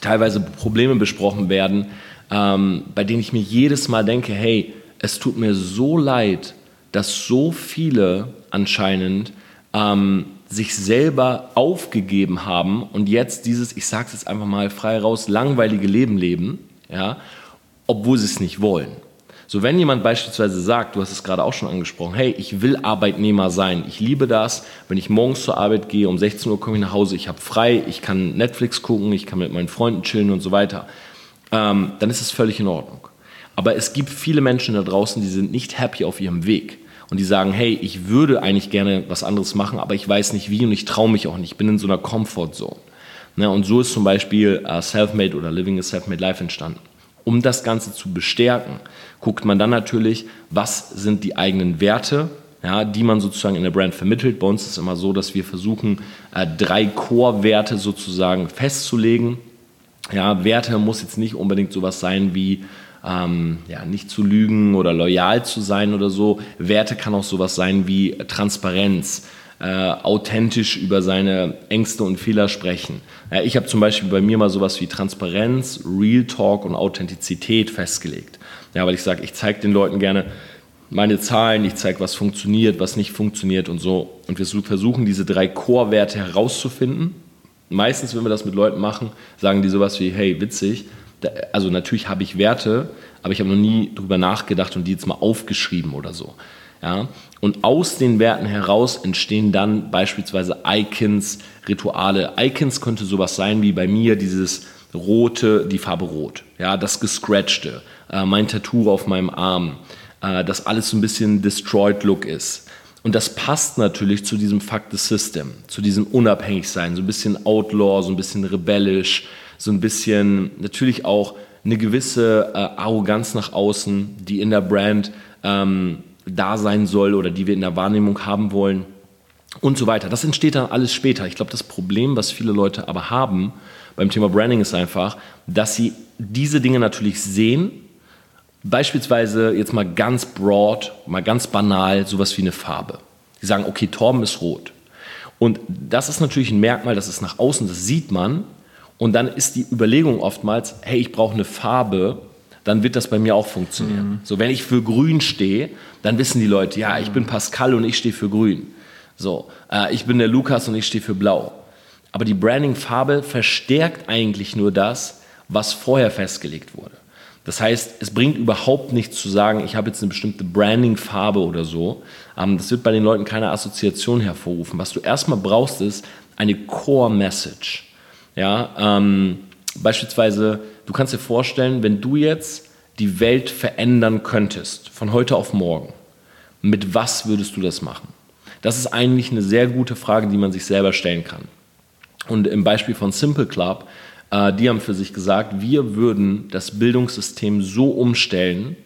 teilweise Probleme besprochen werden, ähm, bei denen ich mir jedes Mal denke, hey, es tut mir so leid, dass so viele anscheinend ähm, sich selber aufgegeben haben und jetzt dieses, ich sage es jetzt einfach mal frei raus, langweilige Leben leben, ja, obwohl sie es nicht wollen. So, wenn jemand beispielsweise sagt, du hast es gerade auch schon angesprochen, hey, ich will Arbeitnehmer sein, ich liebe das, wenn ich morgens zur Arbeit gehe, um 16 Uhr komme ich nach Hause, ich habe frei, ich kann Netflix gucken, ich kann mit meinen Freunden chillen und so weiter, ähm, dann ist es völlig in Ordnung. Aber es gibt viele Menschen da draußen, die sind nicht happy auf ihrem Weg und die sagen, hey, ich würde eigentlich gerne was anderes machen, aber ich weiß nicht wie und ich traue mich auch nicht, ich bin in so einer Comfortzone. Ne, und so ist zum Beispiel äh, Selfmade oder Living a Selfmade Life entstanden. Um das Ganze zu bestärken, guckt man dann natürlich, was sind die eigenen Werte, ja, die man sozusagen in der Brand vermittelt. Bei uns ist es immer so, dass wir versuchen, äh, drei Core-Werte sozusagen festzulegen. Ja, Werte muss jetzt nicht unbedingt sowas sein wie ähm, ja, nicht zu lügen oder loyal zu sein oder so. Werte kann auch sowas sein wie Transparenz, äh, authentisch über seine Ängste und Fehler sprechen. Ja, ich habe zum Beispiel bei mir mal sowas wie Transparenz, Real Talk und Authentizität festgelegt. Ja, weil ich sage, ich zeige den Leuten gerne meine Zahlen, ich zeige, was funktioniert, was nicht funktioniert und so. Und wir versuchen, diese drei Core-Werte herauszufinden. Meistens, wenn wir das mit Leuten machen, sagen die sowas wie, hey, witzig, also natürlich habe ich Werte, aber ich habe noch nie drüber nachgedacht und die jetzt mal aufgeschrieben oder so. Ja? Und aus den Werten heraus entstehen dann beispielsweise Icons, Rituale. Icons könnte sowas sein wie bei mir dieses rote, die Farbe rot, ja, das gescratchte, äh, mein Tattoo auf meinem Arm, äh, dass alles so ein bisschen destroyed Look ist. Und das passt natürlich zu diesem Fuck the System, zu diesem Unabhängigsein, so ein bisschen Outlaw, so ein bisschen rebellisch, so ein bisschen natürlich auch eine gewisse äh, Arroganz nach außen, die in der Brand ähm, da sein soll oder die wir in der Wahrnehmung haben wollen und so weiter. Das entsteht dann alles später. Ich glaube, das Problem, was viele Leute aber haben beim Thema Branding, ist einfach, dass sie diese Dinge natürlich sehen. Beispielsweise jetzt mal ganz broad, mal ganz banal, sowas wie eine Farbe. Die sagen, okay, Torben ist rot. Und das ist natürlich ein Merkmal, das ist nach außen, das sieht man. Und dann ist die Überlegung oftmals, hey, ich brauche eine Farbe, dann wird das bei mir auch funktionieren. So, wenn ich für grün stehe, dann wissen die Leute, ja, ich bin Pascal und ich stehe für grün. So, äh, ich bin der Lukas und ich stehe für blau. Aber die Branding-Farbe verstärkt eigentlich nur das, was vorher festgelegt wurde. Das heißt, es bringt überhaupt nichts zu sagen, ich habe jetzt eine bestimmte Branding-Farbe oder so. Ähm, das wird bei den Leuten keine Assoziation hervorrufen. Was du erstmal brauchst, ist eine Core-Message. Ja, ähm, beispielsweise, du kannst dir vorstellen, wenn du jetzt die Welt verändern könntest, von heute auf morgen, mit was würdest du das machen? Das ist eigentlich eine sehr gute Frage, die man sich selber stellen kann. Und im Beispiel von Simple Club äh, die haben für sich gesagt, wir würden das Bildungssystem so umstellen,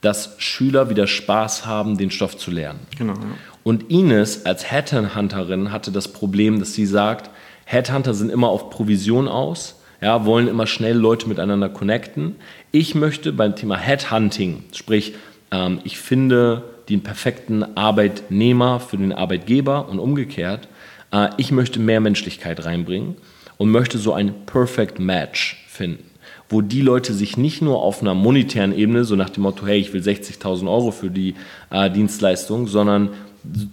dass Schüler wieder Spaß haben, den Stoff zu lernen. Genau. Ja. Und Ines als Headhunterin hatte das Problem, dass sie sagt, Headhunter sind immer auf Provision aus, ja, wollen immer schnell Leute miteinander connecten. Ich möchte beim Thema Headhunting, sprich, ähm, ich finde den perfekten Arbeitnehmer für den Arbeitgeber und umgekehrt, äh, ich möchte mehr Menschlichkeit reinbringen und möchte so ein Perfect Match finden, wo die Leute sich nicht nur auf einer monetären Ebene, so nach dem Motto, hey, ich will 60.000 Euro für die äh, Dienstleistung, sondern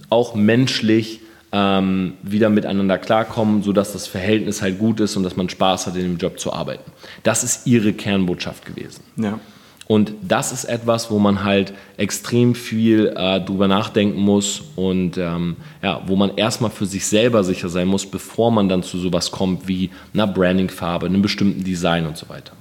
auch menschlich ähm, wieder miteinander klarkommen, sodass das Verhältnis halt gut ist und dass man Spaß hat, in dem Job zu arbeiten. Das ist ihre Kernbotschaft gewesen. Ja. Und das ist etwas, wo man halt extrem viel äh, drüber nachdenken muss und ähm, ja, wo man erstmal für sich selber sicher sein muss, bevor man dann zu sowas kommt wie einer Brandingfarbe, einem bestimmten Design und so weiter.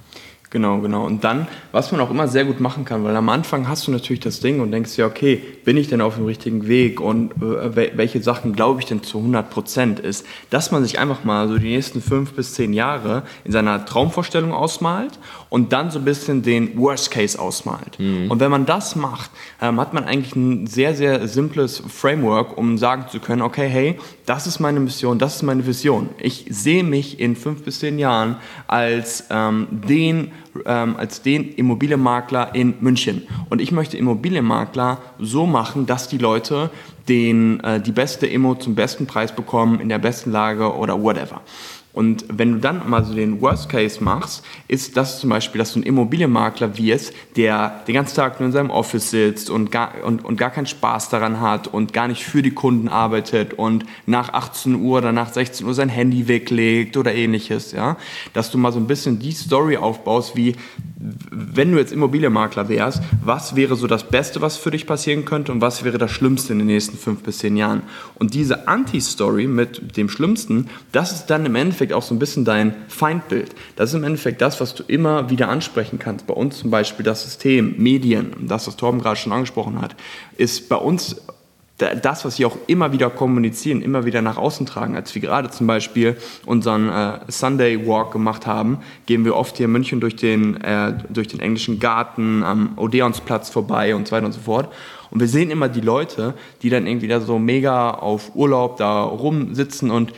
Genau, genau. Und dann, was man auch immer sehr gut machen kann, weil am Anfang hast du natürlich das Ding und denkst ja, okay, bin ich denn auf dem richtigen Weg und äh, welche Sachen glaube ich denn zu 100 Prozent ist, dass man sich einfach mal so die nächsten fünf bis zehn Jahre in seiner Traumvorstellung ausmalt und dann so ein bisschen den Worst Case ausmalt. Mhm. Und wenn man das macht, ähm, hat man eigentlich ein sehr, sehr simples Framework, um sagen zu können, okay, hey, das ist meine Mission, das ist meine Vision. Ich sehe mich in fünf bis zehn Jahren als ähm, den ähm, als den Immobilienmakler in München. Und ich möchte Immobilienmakler so machen, dass die Leute den, äh, die beste Immo zum besten Preis bekommen, in der besten Lage oder whatever. Und wenn du dann mal so den Worst Case machst, ist das zum Beispiel, dass du ein Immobilienmakler wirst, der den ganzen Tag nur in seinem Office sitzt und gar, und, und gar keinen Spaß daran hat und gar nicht für die Kunden arbeitet und nach 18 Uhr oder nach 16 Uhr sein Handy weglegt oder ähnliches, ja. Dass du mal so ein bisschen die Story aufbaust, wie wenn du jetzt Immobilienmakler wärst, was wäre so das Beste, was für dich passieren könnte und was wäre das Schlimmste in den nächsten fünf bis zehn Jahren? Und diese Anti-Story mit dem Schlimmsten, das ist dann im Endeffekt auch so ein bisschen dein Feindbild. Das ist im Endeffekt das, was du immer wieder ansprechen kannst. Bei uns zum Beispiel das System, Medien, das, was Torben gerade schon angesprochen hat, ist bei uns das, was wir auch immer wieder kommunizieren, immer wieder nach außen tragen. Als wir gerade zum Beispiel unseren äh, Sunday Walk gemacht haben, gehen wir oft hier in München durch den, äh, durch den englischen Garten am Odeonsplatz vorbei und so weiter und so fort. Und wir sehen immer die Leute, die dann irgendwie da so mega auf Urlaub da rumsitzen und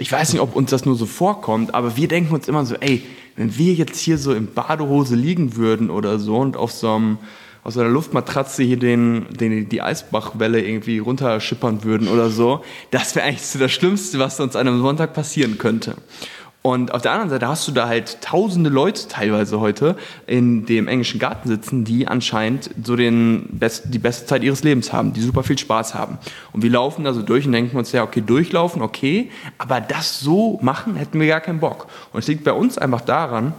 ich weiß nicht, ob uns das nur so vorkommt, aber wir denken uns immer so, ey, wenn wir jetzt hier so in Badehose liegen würden oder so und auf so einem aus einer Luftmatratze hier den, den, die Eisbachwelle irgendwie runterschippern würden oder so, das wäre eigentlich so das Schlimmste, was uns an einem Sonntag passieren könnte. Und auf der anderen Seite hast du da halt tausende Leute teilweise heute in dem englischen Garten sitzen, die anscheinend so den best, die beste Zeit ihres Lebens haben, die super viel Spaß haben. Und wir laufen da so durch und denken uns, ja, okay, durchlaufen, okay, aber das so machen, hätten wir gar keinen Bock. Und es liegt bei uns einfach daran,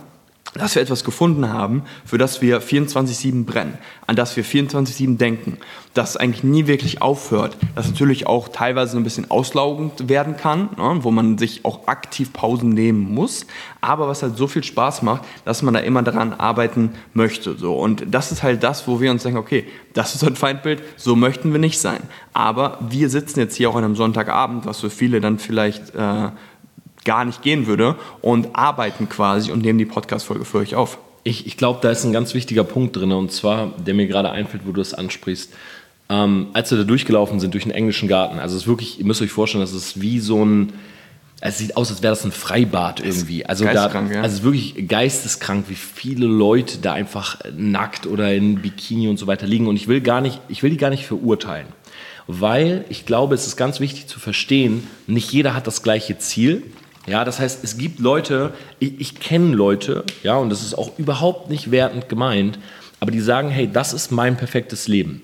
dass wir etwas gefunden haben, für das wir 24-7 brennen, an das wir 24-7 denken, das eigentlich nie wirklich aufhört, das natürlich auch teilweise ein bisschen auslaugend werden kann, ne, wo man sich auch aktiv Pausen nehmen muss, aber was halt so viel Spaß macht, dass man da immer daran arbeiten möchte. So. Und das ist halt das, wo wir uns denken, okay, das ist ein Feindbild, so möchten wir nicht sein. Aber wir sitzen jetzt hier auch an einem Sonntagabend, was für viele dann vielleicht... Äh, gar nicht gehen würde und arbeiten quasi und nehmen die Podcast-Folge für euch auf. Ich, ich glaube, da ist ein ganz wichtiger Punkt drin und zwar, der mir gerade einfällt, wo du es ansprichst. Ähm, als wir da durchgelaufen sind durch den englischen Garten, also es ist wirklich, ihr müsst euch vorstellen, das ist wie so ein, es sieht aus, als wäre das ein Freibad irgendwie. Also, da, ja. also es ist wirklich geisteskrank, wie viele Leute da einfach nackt oder in Bikini und so weiter liegen. Und ich will gar nicht, ich will die gar nicht verurteilen. Weil ich glaube, es ist ganz wichtig zu verstehen, nicht jeder hat das gleiche Ziel. Ja, das heißt, es gibt Leute, ich, ich kenne Leute, ja, und das ist auch überhaupt nicht wertend gemeint, aber die sagen, hey, das ist mein perfektes Leben.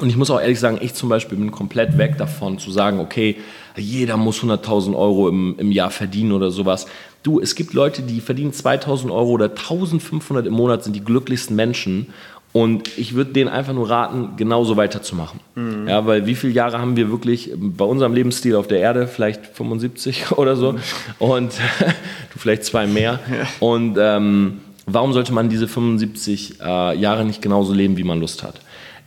Und ich muss auch ehrlich sagen, ich zum Beispiel bin komplett weg davon zu sagen, okay, jeder muss 100.000 Euro im, im Jahr verdienen oder sowas. Du, es gibt Leute, die verdienen 2.000 Euro oder 1.500 im Monat, sind die glücklichsten Menschen. Und ich würde denen einfach nur raten, genauso weiterzumachen. Mhm. Ja, weil wie viele Jahre haben wir wirklich bei unserem Lebensstil auf der Erde? Vielleicht 75 oder so. Mhm. Und du vielleicht zwei mehr. Ja. Und ähm, warum sollte man diese 75 äh, Jahre nicht genauso leben, wie man Lust hat?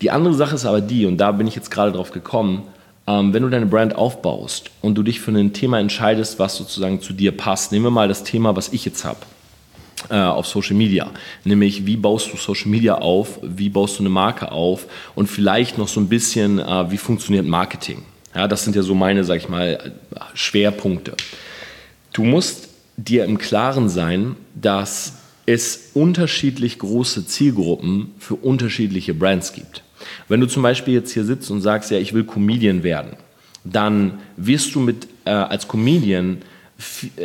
Die andere Sache ist aber die, und da bin ich jetzt gerade drauf gekommen, ähm, wenn du deine Brand aufbaust und du dich für ein Thema entscheidest, was sozusagen zu dir passt, nehmen wir mal das Thema, was ich jetzt habe auf Social Media, nämlich wie baust du Social Media auf, wie baust du eine Marke auf und vielleicht noch so ein bisschen, äh, wie funktioniert Marketing. Ja, das sind ja so meine, sag ich mal, Schwerpunkte. Du musst dir im Klaren sein, dass es unterschiedlich große Zielgruppen für unterschiedliche Brands gibt. Wenn du zum Beispiel jetzt hier sitzt und sagst, ja, ich will Comedian werden, dann wirst du mit, äh, als Comedian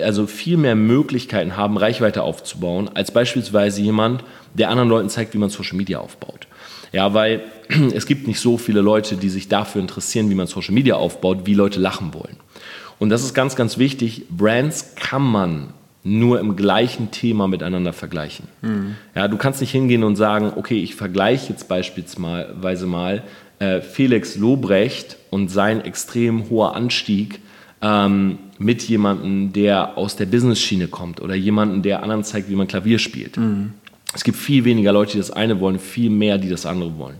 also viel mehr Möglichkeiten haben, Reichweite aufzubauen, als beispielsweise jemand, der anderen Leuten zeigt, wie man Social Media aufbaut. Ja, weil es gibt nicht so viele Leute, die sich dafür interessieren, wie man Social Media aufbaut, wie Leute lachen wollen. Und das ist ganz, ganz wichtig. Brands kann man nur im gleichen Thema miteinander vergleichen. Mhm. Ja, du kannst nicht hingehen und sagen, okay, ich vergleiche jetzt beispielsweise mal äh, Felix Lobrecht und sein extrem hoher Anstieg ähm, mit jemandem, der aus der Business-Schiene kommt oder jemandem, der anderen zeigt, wie man Klavier spielt. Mhm. Es gibt viel weniger Leute, die das eine wollen, viel mehr, die das andere wollen.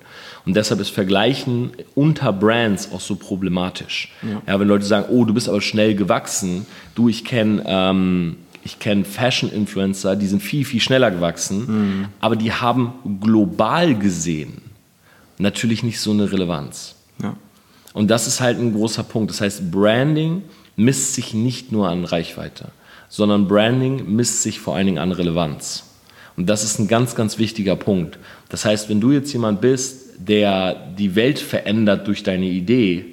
Und deshalb ist Vergleichen unter Brands auch so problematisch. Ja. ja wenn Leute sagen, oh, du bist aber schnell gewachsen, du, ich kenne ähm, ich kenne Fashion-Influencer, die sind viel, viel schneller gewachsen, mhm. aber die haben global gesehen natürlich nicht so eine Relevanz. Ja. Und das ist halt ein großer Punkt. Das heißt, Branding misst sich nicht nur an Reichweite, sondern Branding misst sich vor allen Dingen an Relevanz. Und das ist ein ganz, ganz wichtiger Punkt. Das heißt, wenn du jetzt jemand bist, der die Welt verändert durch deine Idee,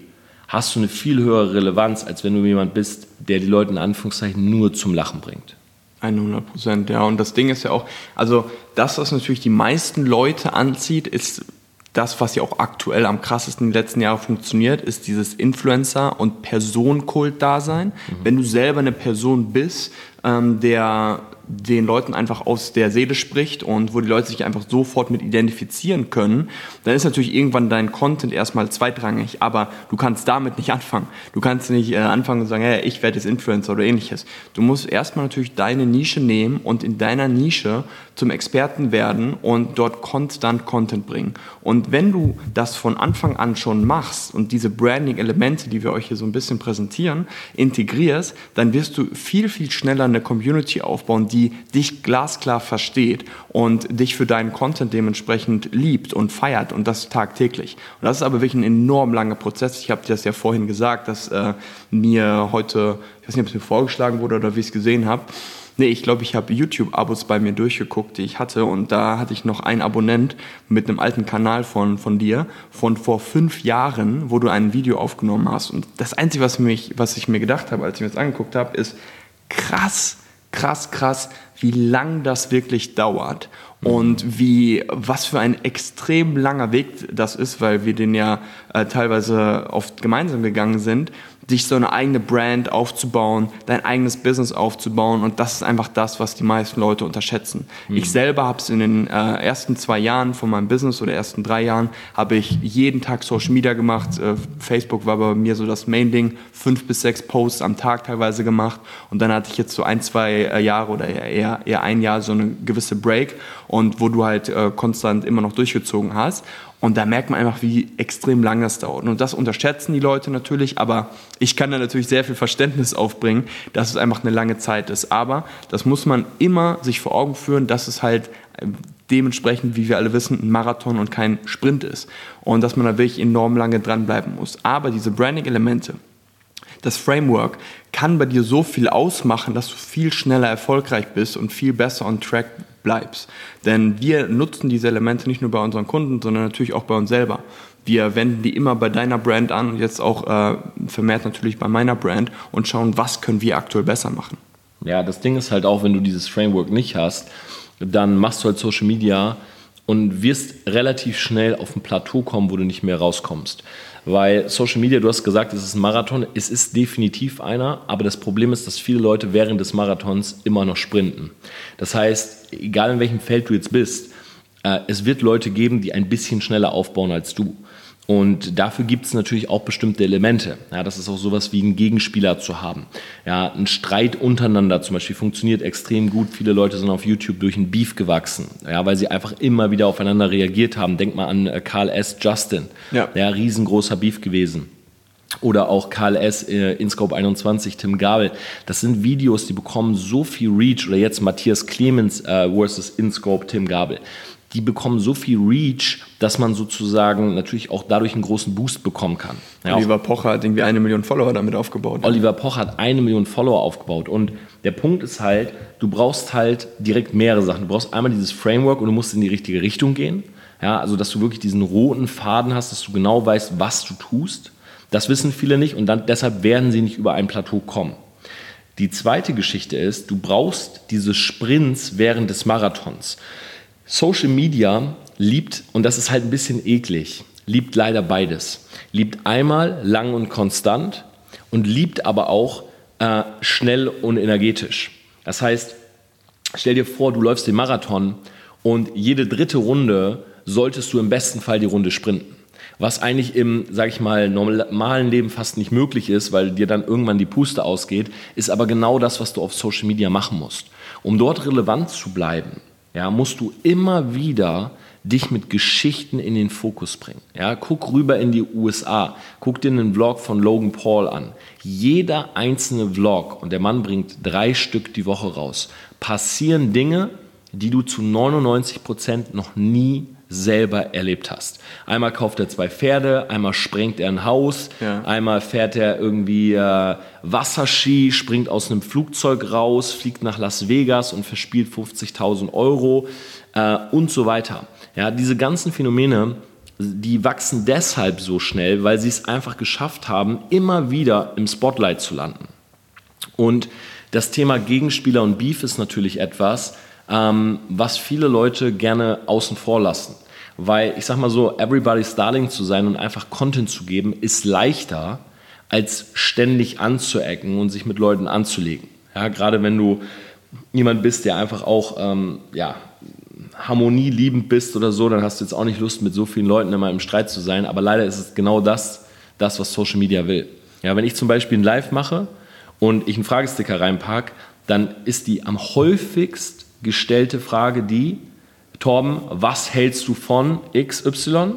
hast du eine viel höhere Relevanz, als wenn du jemand bist, der die Leute in Anführungszeichen nur zum Lachen bringt. 100 Prozent, ja. Und das Ding ist ja auch, also das, was natürlich die meisten Leute anzieht, ist das, was ja auch aktuell am krassesten die letzten Jahre funktioniert, ist dieses Influencer- und Personenkult-Dasein. Mhm. Wenn du selber eine Person bist, ähm, der den Leuten einfach aus der Seele spricht und wo die Leute sich einfach sofort mit identifizieren können, dann ist natürlich irgendwann dein Content erstmal zweitrangig, aber du kannst damit nicht anfangen. Du kannst nicht äh, anfangen und sagen, hey, ich werde jetzt Influencer oder ähnliches. Du musst erstmal natürlich deine Nische nehmen und in deiner Nische zum Experten werden und dort konstant Content bringen. Und wenn du das von Anfang an schon machst und diese Branding-Elemente, die wir euch hier so ein bisschen präsentieren, integrierst, dann wirst du viel, viel schneller eine Community aufbauen, die dich glasklar versteht und dich für deinen Content dementsprechend liebt und feiert und das tagtäglich. Und das ist aber wirklich ein enorm langer Prozess. Ich habe dir das ja vorhin gesagt, dass äh, mir heute, ich weiß nicht, ob es mir vorgeschlagen wurde oder wie ich es gesehen habe, Nee, ich glaube, ich habe YouTube-Abos bei mir durchgeguckt, die ich hatte. Und da hatte ich noch einen Abonnent mit einem alten Kanal von, von dir, von vor fünf Jahren, wo du ein Video aufgenommen hast. Und das Einzige, was, mich, was ich mir gedacht habe, als ich mir das angeguckt habe, ist krass, krass, krass, wie lang das wirklich dauert und wie was für ein extrem langer Weg das ist, weil wir den ja äh, teilweise oft gemeinsam gegangen sind dich so eine eigene Brand aufzubauen, dein eigenes Business aufzubauen und das ist einfach das, was die meisten Leute unterschätzen. Mhm. Ich selber habe es in den äh, ersten zwei Jahren von meinem Business oder ersten drei Jahren habe ich jeden Tag Social Media gemacht. Äh, Facebook war bei mir so das Main Ding, fünf bis sechs Posts am Tag teilweise gemacht und dann hatte ich jetzt so ein, zwei äh, Jahre oder eher, eher ein Jahr so eine gewisse Break und wo du halt äh, konstant immer noch durchgezogen hast und da merkt man einfach, wie extrem lang das dauert. Und das unterschätzen die Leute natürlich, aber ich kann da natürlich sehr viel Verständnis aufbringen, dass es einfach eine lange Zeit ist. Aber das muss man immer sich vor Augen führen, dass es halt äh, dementsprechend, wie wir alle wissen, ein Marathon und kein Sprint ist. Und dass man da wirklich enorm lange dranbleiben muss. Aber diese Branding-Elemente, das Framework kann bei dir so viel ausmachen, dass du viel schneller erfolgreich bist und viel besser on track bleibst. Denn wir nutzen diese Elemente nicht nur bei unseren Kunden, sondern natürlich auch bei uns selber. Wir wenden die immer bei deiner Brand an jetzt auch äh, vermehrt natürlich bei meiner Brand und schauen, was können wir aktuell besser machen. Ja, das Ding ist halt auch, wenn du dieses Framework nicht hast, dann machst du halt Social Media und wirst relativ schnell auf ein Plateau kommen, wo du nicht mehr rauskommst. Weil Social Media, du hast gesagt, es ist ein Marathon, es ist definitiv einer, aber das Problem ist, dass viele Leute während des Marathons immer noch sprinten. Das heißt, egal in welchem Feld du jetzt bist, äh, es wird Leute geben, die ein bisschen schneller aufbauen als du. Und dafür gibt es natürlich auch bestimmte Elemente. Ja, das ist auch sowas wie einen Gegenspieler zu haben. Ja, ein Streit untereinander zum Beispiel funktioniert extrem gut. Viele Leute sind auf YouTube durch ein Beef gewachsen, ja, weil sie einfach immer wieder aufeinander reagiert haben. Denk mal an äh, Karl S. Justin. Ja. ja riesengroßer Beef gewesen oder auch Karl S. Äh, InScope 21, Tim Gabel. Das sind Videos, die bekommen so viel Reach. Oder jetzt Matthias Clemens äh, versus InScope, Tim Gabel die bekommen so viel Reach, dass man sozusagen natürlich auch dadurch einen großen Boost bekommen kann. Ja, Oliver Pocher hat irgendwie eine Million Follower damit aufgebaut. Oliver Pocher hat eine Million Follower aufgebaut. Und der Punkt ist halt, du brauchst halt direkt mehrere Sachen. Du brauchst einmal dieses Framework und du musst in die richtige Richtung gehen. Ja, also dass du wirklich diesen roten Faden hast, dass du genau weißt, was du tust. Das wissen viele nicht und dann, deshalb werden sie nicht über ein Plateau kommen. Die zweite Geschichte ist, du brauchst diese Sprints während des Marathons. Social Media liebt, und das ist halt ein bisschen eklig, liebt leider beides. Liebt einmal lang und konstant und liebt aber auch äh, schnell und energetisch. Das heißt, stell dir vor, du läufst den Marathon und jede dritte Runde solltest du im besten Fall die Runde sprinten. Was eigentlich im, sag ich mal, normalen Leben fast nicht möglich ist, weil dir dann irgendwann die Puste ausgeht, ist aber genau das, was du auf Social Media machen musst. Um dort relevant zu bleiben, ja, musst du immer wieder dich mit Geschichten in den Fokus bringen. Ja, guck rüber in die USA, guck dir einen Vlog von Logan Paul an. Jeder einzelne Vlog, und der Mann bringt drei Stück die Woche raus, passieren Dinge, die du zu 99 Prozent noch nie selber erlebt hast. Einmal kauft er zwei Pferde, einmal sprengt er ein Haus, ja. einmal fährt er irgendwie äh, Wasserski, springt aus einem Flugzeug raus, fliegt nach Las Vegas und verspielt 50.000 Euro äh, und so weiter. Ja, diese ganzen Phänomene, die wachsen deshalb so schnell, weil sie es einfach geschafft haben, immer wieder im Spotlight zu landen. Und das Thema Gegenspieler und Beef ist natürlich etwas, ähm, was viele Leute gerne außen vor lassen. Weil ich sag mal so, everybody's darling zu sein und einfach Content zu geben, ist leichter, als ständig anzuecken und sich mit Leuten anzulegen. Ja, gerade wenn du jemand bist, der einfach auch ähm, ja, harmonieliebend bist oder so, dann hast du jetzt auch nicht Lust, mit so vielen Leuten immer im Streit zu sein. Aber leider ist es genau das, das was Social Media will. Ja, wenn ich zum Beispiel ein Live mache und ich einen Fragesticker reinpacke, dann ist die am häufigst gestellte Frage die, Torben, was hältst du von XY?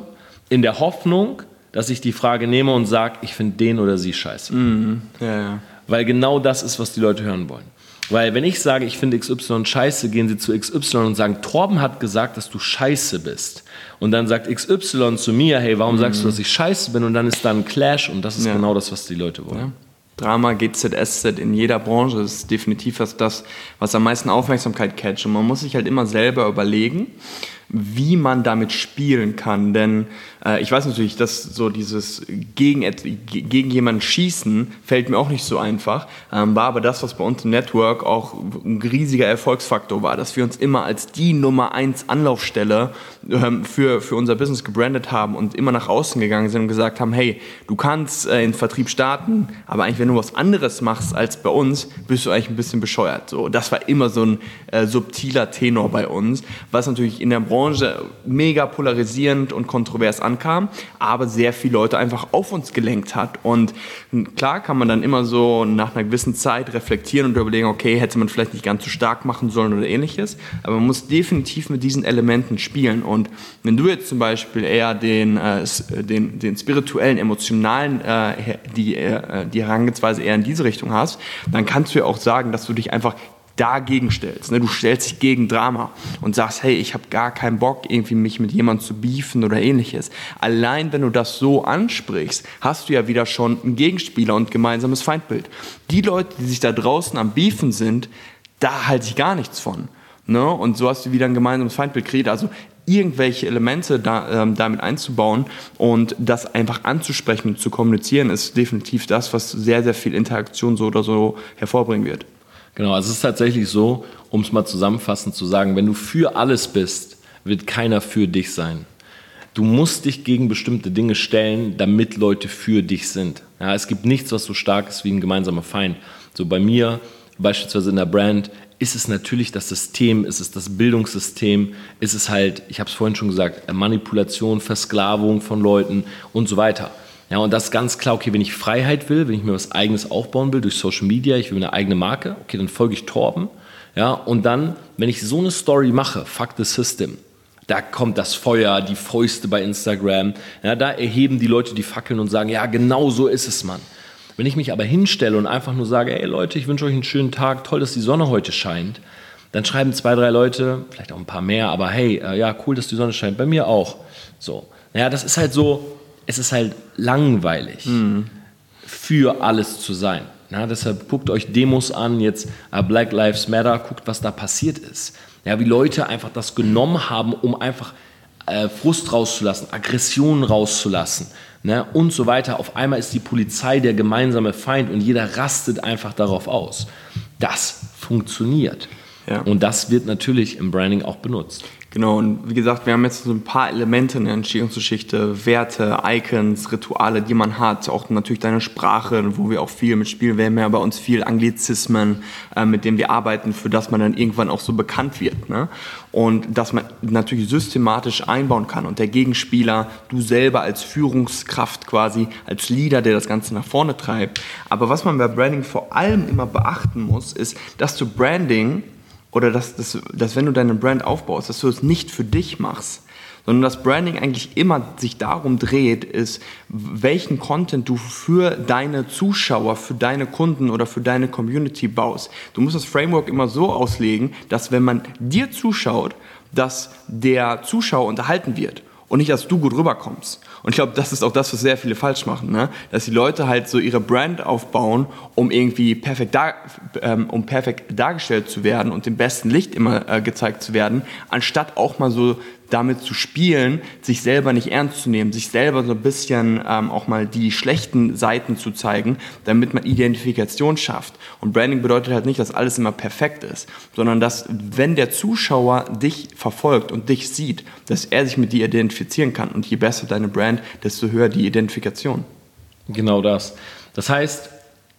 In der Hoffnung, dass ich die Frage nehme und sage, ich finde den oder sie scheiße. Mhm. Ja, ja. Weil genau das ist, was die Leute hören wollen. Weil wenn ich sage, ich finde XY scheiße, gehen sie zu XY und sagen, Torben hat gesagt, dass du scheiße bist. Und dann sagt XY zu mir, hey, warum mhm. sagst du, dass ich scheiße bin? Und dann ist da ein Clash und das ist ja. genau das, was die Leute wollen. Drama, GZSZ in jeder Branche ist definitiv das, was am meisten Aufmerksamkeit catcht. Und man muss sich halt immer selber überlegen, wie man damit spielen kann. Denn äh, ich weiß natürlich, dass so dieses gegen, gegen jemanden schießen fällt mir auch nicht so einfach. Ähm, war aber das, was bei uns im Network auch ein riesiger Erfolgsfaktor war, dass wir uns immer als die Nummer eins Anlaufstelle ähm, für, für unser Business gebrandet haben und immer nach außen gegangen sind und gesagt haben, hey, du kannst äh, in Vertrieb starten, aber eigentlich wenn du was anderes machst als bei uns, bist du eigentlich ein bisschen bescheuert. So, das war immer so ein äh, subtiler Tenor bei uns, was natürlich in der Branche mega polarisierend und kontrovers ankam, aber sehr viele Leute einfach auf uns gelenkt hat. Und klar kann man dann immer so nach einer gewissen Zeit reflektieren und überlegen, okay, hätte man vielleicht nicht ganz so stark machen sollen oder ähnliches, aber man muss definitiv mit diesen Elementen spielen. Und wenn du jetzt zum Beispiel eher den, äh, den, den spirituellen, emotionalen, äh, die, äh, die Herangehensweise eher in diese Richtung hast, dann kannst du ja auch sagen, dass du dich einfach dagegen stellst. Ne? Du stellst dich gegen Drama und sagst, hey, ich habe gar keinen Bock, irgendwie mich mit jemandem zu beefen oder ähnliches. Allein wenn du das so ansprichst, hast du ja wieder schon einen Gegenspieler und gemeinsames Feindbild. Die Leute, die sich da draußen am Beefen sind, da halte ich gar nichts von. Ne? Und so hast du wieder ein gemeinsames Feindbild kreiert. Also irgendwelche Elemente da, ähm, damit einzubauen und das einfach anzusprechen und zu kommunizieren, ist definitiv das, was sehr, sehr viel Interaktion so oder so hervorbringen wird. Genau, also es ist tatsächlich so, um es mal zusammenfassend zu sagen, wenn du für alles bist, wird keiner für dich sein. Du musst dich gegen bestimmte Dinge stellen, damit Leute für dich sind. Ja, es gibt nichts, was so stark ist wie ein gemeinsamer Feind. So bei mir, beispielsweise in der Brand, ist es natürlich das System, ist es das Bildungssystem, ist es halt, ich habe es vorhin schon gesagt, Manipulation, Versklavung von Leuten und so weiter. Ja, und das ist ganz klar, okay, wenn ich Freiheit will, wenn ich mir was Eigenes aufbauen will durch Social Media, ich will eine eigene Marke, okay, dann folge ich Torben. Ja, und dann, wenn ich so eine Story mache, fuck the system, da kommt das Feuer, die Fäuste bei Instagram, ja, da erheben die Leute die Fackeln und sagen, ja, genau so ist es, Mann. Wenn ich mich aber hinstelle und einfach nur sage, ey Leute, ich wünsche euch einen schönen Tag, toll, dass die Sonne heute scheint, dann schreiben zwei, drei Leute, vielleicht auch ein paar mehr, aber hey, äh, ja, cool, dass die Sonne scheint, bei mir auch. So. Naja, das ist halt so, es ist halt langweilig, mhm. für alles zu sein. Ja, deshalb guckt euch Demos an, jetzt uh, Black Lives Matter, guckt, was da passiert ist. Ja, wie Leute einfach das genommen haben, um einfach äh, Frust rauszulassen, Aggressionen rauszulassen ne, und so weiter. Auf einmal ist die Polizei der gemeinsame Feind und jeder rastet einfach darauf aus. Das funktioniert. Ja. Und das wird natürlich im Branding auch benutzt. Genau, und wie gesagt, wir haben jetzt so ein paar Elemente in der Entstehungsgeschichte, Werte, Icons, Rituale, die man hat, auch natürlich deine Sprache, wo wir auch viel mitspielen. Wir haben ja bei uns viel Anglizismen, äh, mit denen wir arbeiten, für das man dann irgendwann auch so bekannt wird. Ne? Und dass man natürlich systematisch einbauen kann und der Gegenspieler, du selber als Führungskraft quasi, als Leader, der das Ganze nach vorne treibt. Aber was man bei Branding vor allem immer beachten muss, ist, dass du Branding oder dass, dass, dass wenn du deine Brand aufbaust, dass du es nicht für dich machst, sondern das Branding eigentlich immer sich darum dreht, ist, welchen Content du für deine Zuschauer, für deine Kunden oder für deine Community baust. Du musst das Framework immer so auslegen, dass wenn man dir zuschaut, dass der Zuschauer unterhalten wird und nicht, dass du gut rüberkommst. Und ich glaube, das ist auch das, was sehr viele falsch machen, ne? dass die Leute halt so ihre Brand aufbauen, um irgendwie perfekt, dar ähm, um perfekt dargestellt zu werden und im besten Licht immer äh, gezeigt zu werden, anstatt auch mal so damit zu spielen, sich selber nicht ernst zu nehmen, sich selber so ein bisschen ähm, auch mal die schlechten Seiten zu zeigen, damit man Identifikation schafft. Und Branding bedeutet halt nicht, dass alles immer perfekt ist, sondern dass, wenn der Zuschauer dich verfolgt und dich sieht, dass er sich mit dir identifizieren kann. Und je besser deine Brand, desto höher die Identifikation. Genau das. Das heißt,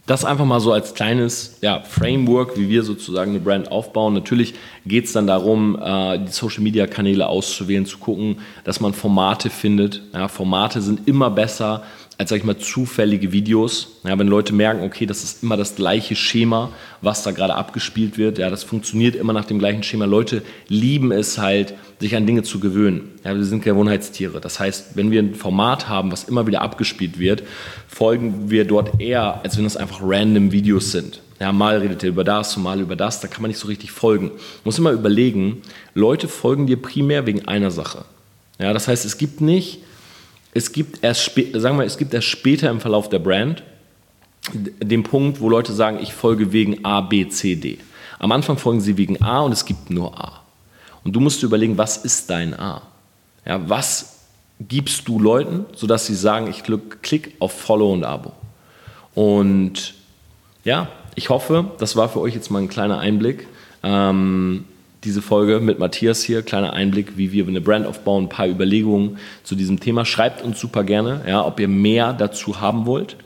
das einfach mal so als kleines ja, Framework, wie wir sozusagen eine Brand aufbauen. Natürlich geht es dann darum, äh, die Social-Media-Kanäle auszuwählen, zu gucken, dass man Formate findet. Ja, Formate sind immer besser als, sag ich mal, zufällige Videos. Ja, wenn Leute merken, okay, das ist immer das gleiche Schema, was da gerade abgespielt wird. Ja, das funktioniert immer nach dem gleichen Schema. Leute lieben es halt, sich an Dinge zu gewöhnen. Ja, wir sind Gewohnheitstiere. Das heißt, wenn wir ein Format haben, was immer wieder abgespielt wird, folgen wir dort eher, als wenn das einfach random Videos sind. Ja, mal redet ihr über das, mal über das, da kann man nicht so richtig folgen. Muss immer überlegen, Leute folgen dir primär wegen einer Sache. Ja, das heißt, es gibt nicht es gibt erst, sagen wir, es gibt erst später im Verlauf der Brand den Punkt, wo Leute sagen, ich folge wegen A, B, C, D. Am Anfang folgen sie wegen A und es gibt nur A. Und du musst dir überlegen, was ist dein A? Ja, was gibst du Leuten, sodass sie sagen, ich klicke auf Follow und Abo. Und ja, ich hoffe, das war für euch jetzt mal ein kleiner Einblick. Ähm, diese Folge mit Matthias hier. Kleiner Einblick, wie wir eine Brand aufbauen, ein paar Überlegungen zu diesem Thema. Schreibt uns super gerne, ja, ob ihr mehr dazu haben wollt.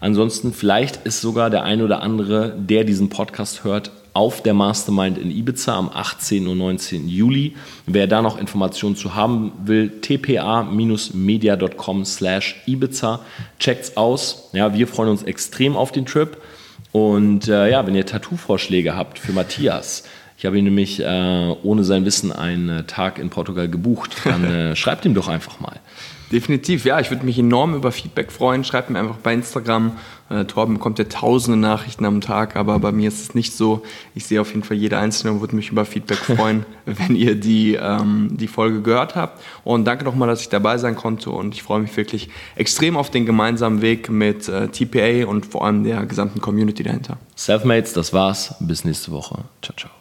Ansonsten, vielleicht ist sogar der ein oder andere, der diesen Podcast hört, auf der Mastermind in Ibiza am 18. und 19. Juli. Wer da noch Informationen zu haben will, tpa-media.com slash Ibiza. Checkt's aus. Ja, wir freuen uns extrem auf den Trip. Und äh, ja, wenn ihr Tattoo-Vorschläge habt für Matthias, ich habe ihn nämlich äh, ohne sein Wissen einen äh, Tag in Portugal gebucht. Dann äh, schreibt ihm doch einfach mal. Definitiv, ja. Ich würde mich enorm über Feedback freuen. Schreibt mir einfach bei Instagram. Äh, Torben bekommt ja tausende Nachrichten am Tag, aber bei mir ist es nicht so. Ich sehe auf jeden Fall jede einzelne und würde mich über Feedback freuen, wenn ihr die, ähm, die Folge gehört habt. Und danke nochmal, dass ich dabei sein konnte und ich freue mich wirklich extrem auf den gemeinsamen Weg mit äh, TPA und vor allem der gesamten Community dahinter. Selfmates, das war's. Bis nächste Woche. Ciao, ciao.